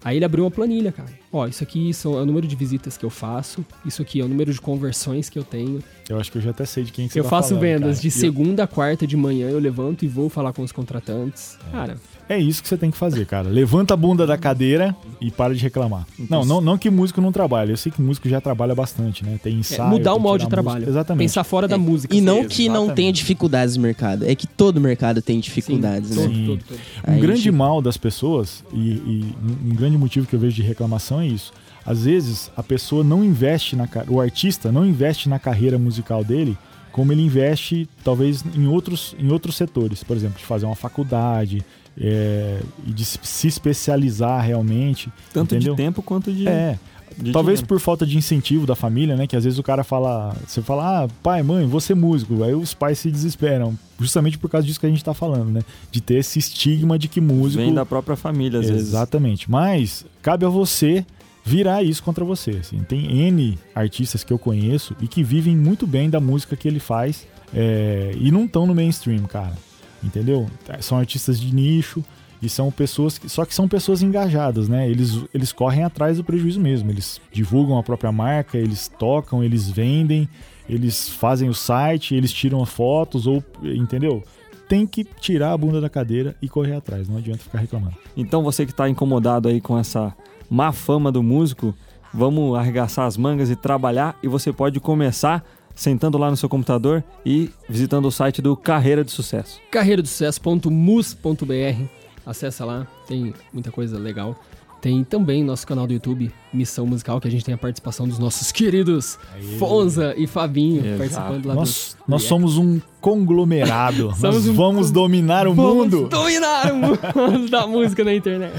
S3: Aí ele abriu uma planilha, cara. Ó, isso aqui são, é o número de visitas que eu faço. Isso aqui é o número de conversões que eu tenho.
S5: Eu acho que eu já até sei de quem que você
S3: eu
S5: tá
S3: faço
S5: falando,
S3: vendas
S5: cara.
S3: de
S5: E
S3: segunda a quarta de manhã, eu levanto e vou falar com os contratantes. Cara,
S5: É isso que você tem que fazer, cara. Levanta a bunda da cadeira e para de reclamar. Não, não, não que músico não trabalha. Eu sei que músico já trabalha bastante, né? Tem
S3: é
S5: ensaio.
S3: mudar o modo de trabalho.
S5: música. Exatamente.
S3: Pensar fora da
S4: É,
S3: música.
S4: E não que não
S5: Exatamente.
S4: tenha dificuldades no mercado. É que todo mercado tem dificuldades,
S3: Sim,
S4: né?
S3: todo,
S5: Sim.
S3: todo, todo.
S5: Um
S4: Aí
S5: grande
S4: chega-
S5: mal das pessoas, e, e um grande motivo que eu vejo de reclamação é isso. Às vezes, a pessoa não investe na o artista não investe na carreira musical dele como ele investe, talvez, em outros, em outros setores. Por exemplo, de fazer uma faculdade é, e de se se especializar realmente.
S2: Tanto
S5: entendeu?
S2: de tempo quanto de.
S5: É.
S2: de
S5: Talvez
S2: dinheiro.
S5: por falta de incentivo da família, né? Que às vezes o cara fala, você fala, ah, pai, mãe, vou ser músico. Aí os pais se desesperam. Justamente por causa disso que a gente tá falando, né? De ter esse estigma de que músico.
S2: Vem da própria família, às vezes.
S5: Exatamente. Mas cabe a você virar isso contra você. assim. Tem N artistas que eu conheço e que vivem muito bem da música que ele faz é, e não estão no mainstream, cara. Entendeu? São artistas de nicho e são pessoas que. Só que são pessoas engajadas, né? Eles, eles correm atrás do prejuízo mesmo. Eles divulgam a própria marca, eles tocam, eles vendem, eles fazem o site, eles tiram fotos, ou. Entendeu? Tem que tirar a bunda da cadeira e correr atrás. Não adianta ficar reclamando.
S2: Então você que está incomodado aí com essa má fama do músico, vamos arregaçar as mangas e trabalhar e você pode começar sentando lá no seu computador e visitando o site do Carreira de Sucesso.
S3: carreiradosucesso.mus.br. Acessa lá, tem muita coisa legal. Tem também nosso canal do YouTube, Missão Musical, que a gente tem a participação dos nossos queridos Fonza e Fabinho
S2: Exato.
S3: participando lá
S5: Nós,
S3: do
S5: nós somos um conglomerado. *laughs* nós
S3: um
S5: vamos dominar o
S3: Vamos
S5: mundo.
S3: dominar o mundo *laughs* da música na internet.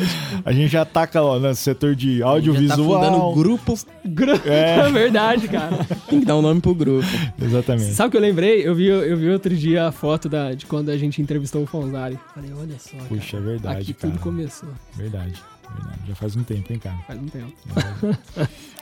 S5: A gente já taca ó, no setor de
S4: tá
S5: audiovisual.
S4: fundando grupo,
S3: Gru-
S5: É. *laughs*
S3: É verdade, cara.
S4: tem que dar um nome pro grupo.
S5: Exatamente.
S3: Sabe o que eu lembrei? Eu vi, eu vi outro dia a foto da, de quando a gente entrevistou o Fonzari. Falei, olha só, cara.
S5: Puxa, é verdade,
S3: Aqui
S5: cara.
S3: tudo começou.
S5: Verdade, verdade. Já faz um tempo, hein, cara.
S3: Faz um tempo.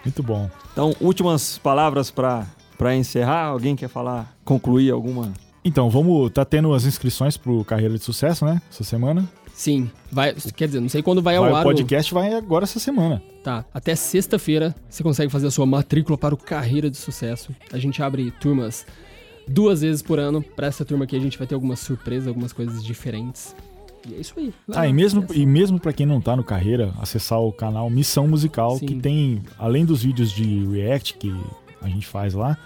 S5: Muito bom.
S2: Então, últimas palavras para encerrar. Alguém quer falar, concluir alguma?
S5: Então, vamos. Tá tendo as inscrições pro Carreira de Sucesso, né? Essa semana.
S3: Sim, vai, quer dizer, não sei quando vai ao
S5: Vai,
S3: ar
S5: o
S3: o-
S5: podcast vai agora essa semana.
S3: Tá, até sexta-feira você consegue fazer a sua matrícula para o Carreira de Sucesso. A gente abre turmas duas vezes por ano. Para essa turma aqui a gente vai ter algumas surpresas, algumas coisas diferentes. E é isso aí.
S5: Ah, e mesmo, e mesmo para quem não tá no Carreira, acessar o canal Missão Musical,
S3: Sim.
S5: que tem, além dos vídeos de React que a gente faz lá,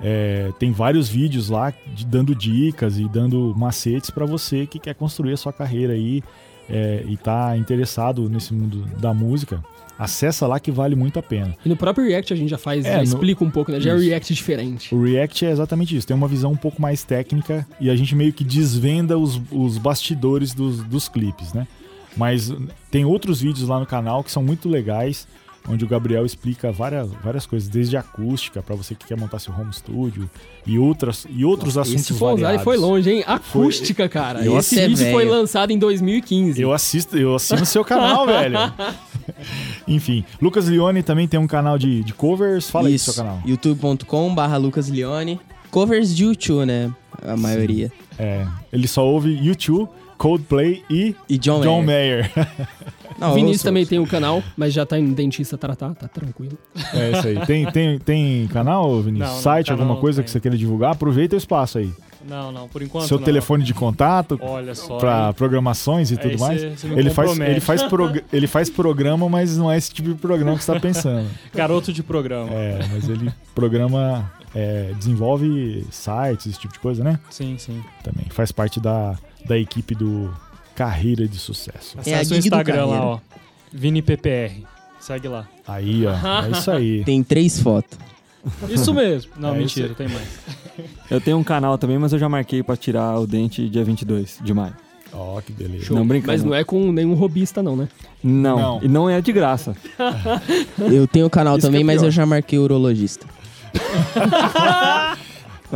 S5: é, tem vários vídeos lá de, dando dicas e dando macetes para você que quer construir a sua carreira aí é, e tá interessado nesse mundo da música. Acessa lá que vale muito a pena.
S3: E no próprio React a gente já faz,
S5: É,
S3: já
S5: no-
S3: explica um pouco, né? Já é
S5: Isso.
S3: React diferente.
S5: O React é exatamente isso, tem uma visão um pouco mais técnica e a gente meio que desvenda os, os bastidores dos, dos clipes, né? Mas tem outros vídeos lá no canal que são muito legais, onde o Gabriel explica várias, várias coisas, desde acústica, para você que quer montar seu home studio, e, outras, e outros assuntos
S3: Esse
S5: variados.
S3: foi longe, hein? Acústica, cara.
S5: Eu
S3: Esse
S4: assisti-
S3: vídeo
S4: é
S3: foi lançado em 2015.
S5: Eu assisto, eu assino o seu canal, *laughs* velho. Enfim, Lucas Leone também tem um canal de, de covers. Fala aí do
S4: Isso.
S5: seu canal.
S4: youtube.com barra Lucas Leone. Covers de YouTube, né? A maioria.
S5: É, ele só ouve YouTube, Coldplay e
S4: E John,
S5: John
S4: Mayer.
S5: Mayer. *laughs*
S4: Não,
S3: o Vinícius também tem o canal, mas já tá indo dentista tratar, tá tranquilo.
S5: É isso aí. Tem, tem, tem canal, Vinícius?
S6: Não, não,
S5: Site,
S6: canal
S5: alguma
S6: não
S5: coisa que você queira divulgar? Aproveita o espaço aí.
S6: Não, não, por enquanto
S5: Seu
S6: não.
S5: telefone de contato para programações e
S6: Aí
S5: tudo mais.
S6: cê-
S5: Ele faz, ele, faz *laughs* prog- ele faz programa, mas não é esse tipo de programa que você tá pensando. *laughs*
S6: Garoto de programa.
S5: É, mas ele programa, é, desenvolve sites, esse tipo de coisa, né?
S6: Sim, sim.
S5: Também. Faz parte da, da equipe do Carreira de Sucesso.
S4: É a
S6: Acesse o Instagram lá, ó. ViniPPR. Segue lá.
S5: Aí, ó. É isso aí. *laughs*
S4: Tem três fotos.
S6: Isso mesmo. Não, *laughs*
S5: É
S6: mentira, tem mais. *laughs*
S2: Eu tenho um canal também, mas eu já marquei pra tirar o dente dia 22 de maio.
S5: Ó, que beleza.
S2: Não brinca.
S3: Mas não é com nenhum robista, não, né?
S2: Não,
S5: Não.
S2: e não é de graça.
S4: Eu tenho canal
S2: Isso que
S4: também,
S2: é
S4: mas
S2: pior.
S4: eu já marquei urologista.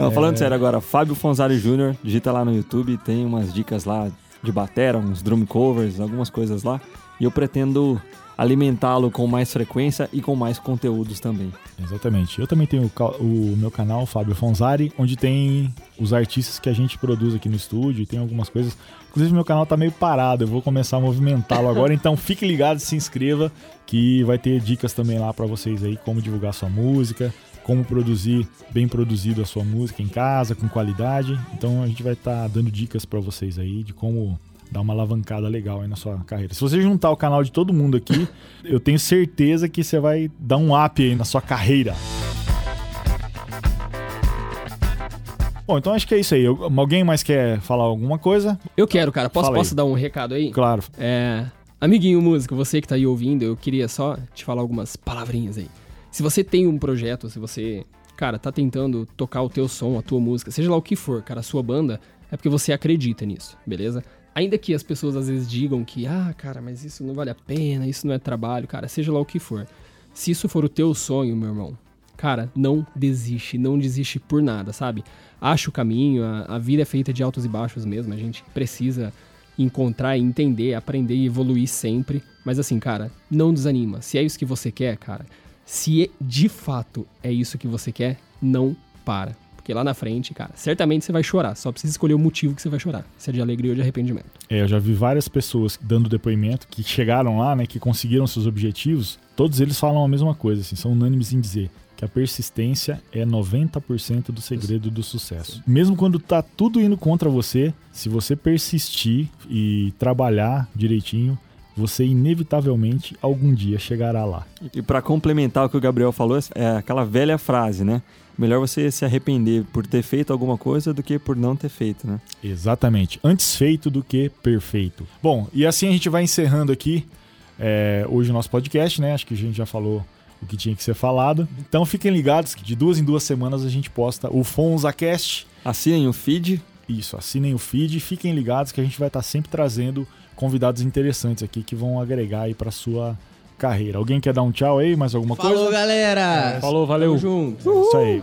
S2: Não, falando sério agora, Fábio Fonzari Jr., digita lá no YouTube, tem umas dicas lá de batera, uns drum covers, algumas coisas lá. E eu pretendo alimentá-lo com mais frequência e com mais conteúdos também.
S5: Exatamente. Eu também tenho o, meu canal, Fábio Fonzari, onde tem os artistas que a gente produz aqui no estúdio e tem algumas coisas. Inclusive, meu canal tá meio parado, eu vou começar a movimentá-lo agora, *laughs* então fique ligado, se inscreva, que vai ter dicas também lá pra vocês aí, como divulgar sua música, como produzir bem produzido a sua música em casa, com qualidade. Então a gente vai estar dando dicas pra vocês aí de como dar uma alavancada legal aí na sua carreira. Se você juntar o canal de todo mundo aqui, *laughs* eu tenho certeza que você vai dar um up aí na sua carreira. Bom, então acho que é isso aí. Alguém mais quer falar alguma coisa?
S3: Eu quero, cara. Posso, posso dar um recado aí?
S5: Claro.
S3: É. Amiguinho músico, você que tá aí ouvindo, eu queria só te falar algumas palavrinhas aí. Se você tem um projeto, se você, cara, tá tentando tocar o teu som, a tua música, seja lá o que for, cara, a sua banda, é porque você acredita nisso, beleza? Ainda que as pessoas às vezes digam que, ah, cara, mas isso não vale a pena, isso não é trabalho, cara, seja lá o que for. Se isso for o teu sonho, meu irmão, cara, não desiste, não desiste por nada, sabe? Acha o caminho, a, a vida é feita de altos e baixos mesmo, a gente precisa encontrar, entender, aprender e evoluir sempre. Mas assim, cara, não desanima. Se é isso que você quer, cara, se é- de fato é isso que você quer, não para. Porque lá na frente, cara, certamente você vai chorar. Só precisa escolher o motivo que você vai chorar. Se é de alegria ou de arrependimento.
S5: É, eu já vi várias pessoas dando depoimento que chegaram lá, né, que conseguiram seus objetivos. Todos eles falam a mesma coisa, assim, são unânimes em dizer que a persistência é 90% do segredo do sucesso. Mesmo quando tá tudo indo contra você, se você persistir e trabalhar direitinho, você inevitavelmente algum dia chegará lá.
S2: E pra complementar o que o Gabriel falou, é aquela velha frase, né? Melhor você se arrepender por ter feito alguma coisa do que por não ter feito, né?
S5: Exatamente. Antes feito do que perfeito. Bom, e assim a gente vai encerrando aqui é, hoje o nosso podcast, né? Acho que a gente já falou o que tinha que ser falado. Então fiquem ligados que de duas em duas semanas a gente posta o FonzaCast.
S2: Assinem o feed.
S5: Isso, assinem o feed, fiquem ligados que a gente vai estar sempre trazendo convidados interessantes aqui que vão agregar aí para sua carreira. Alguém quer dar um tchau aí, mais alguma
S4: Falou,
S5: coisa?
S4: galera!
S6: Falou, valeu.
S4: Tamo junto.
S5: É isso aí.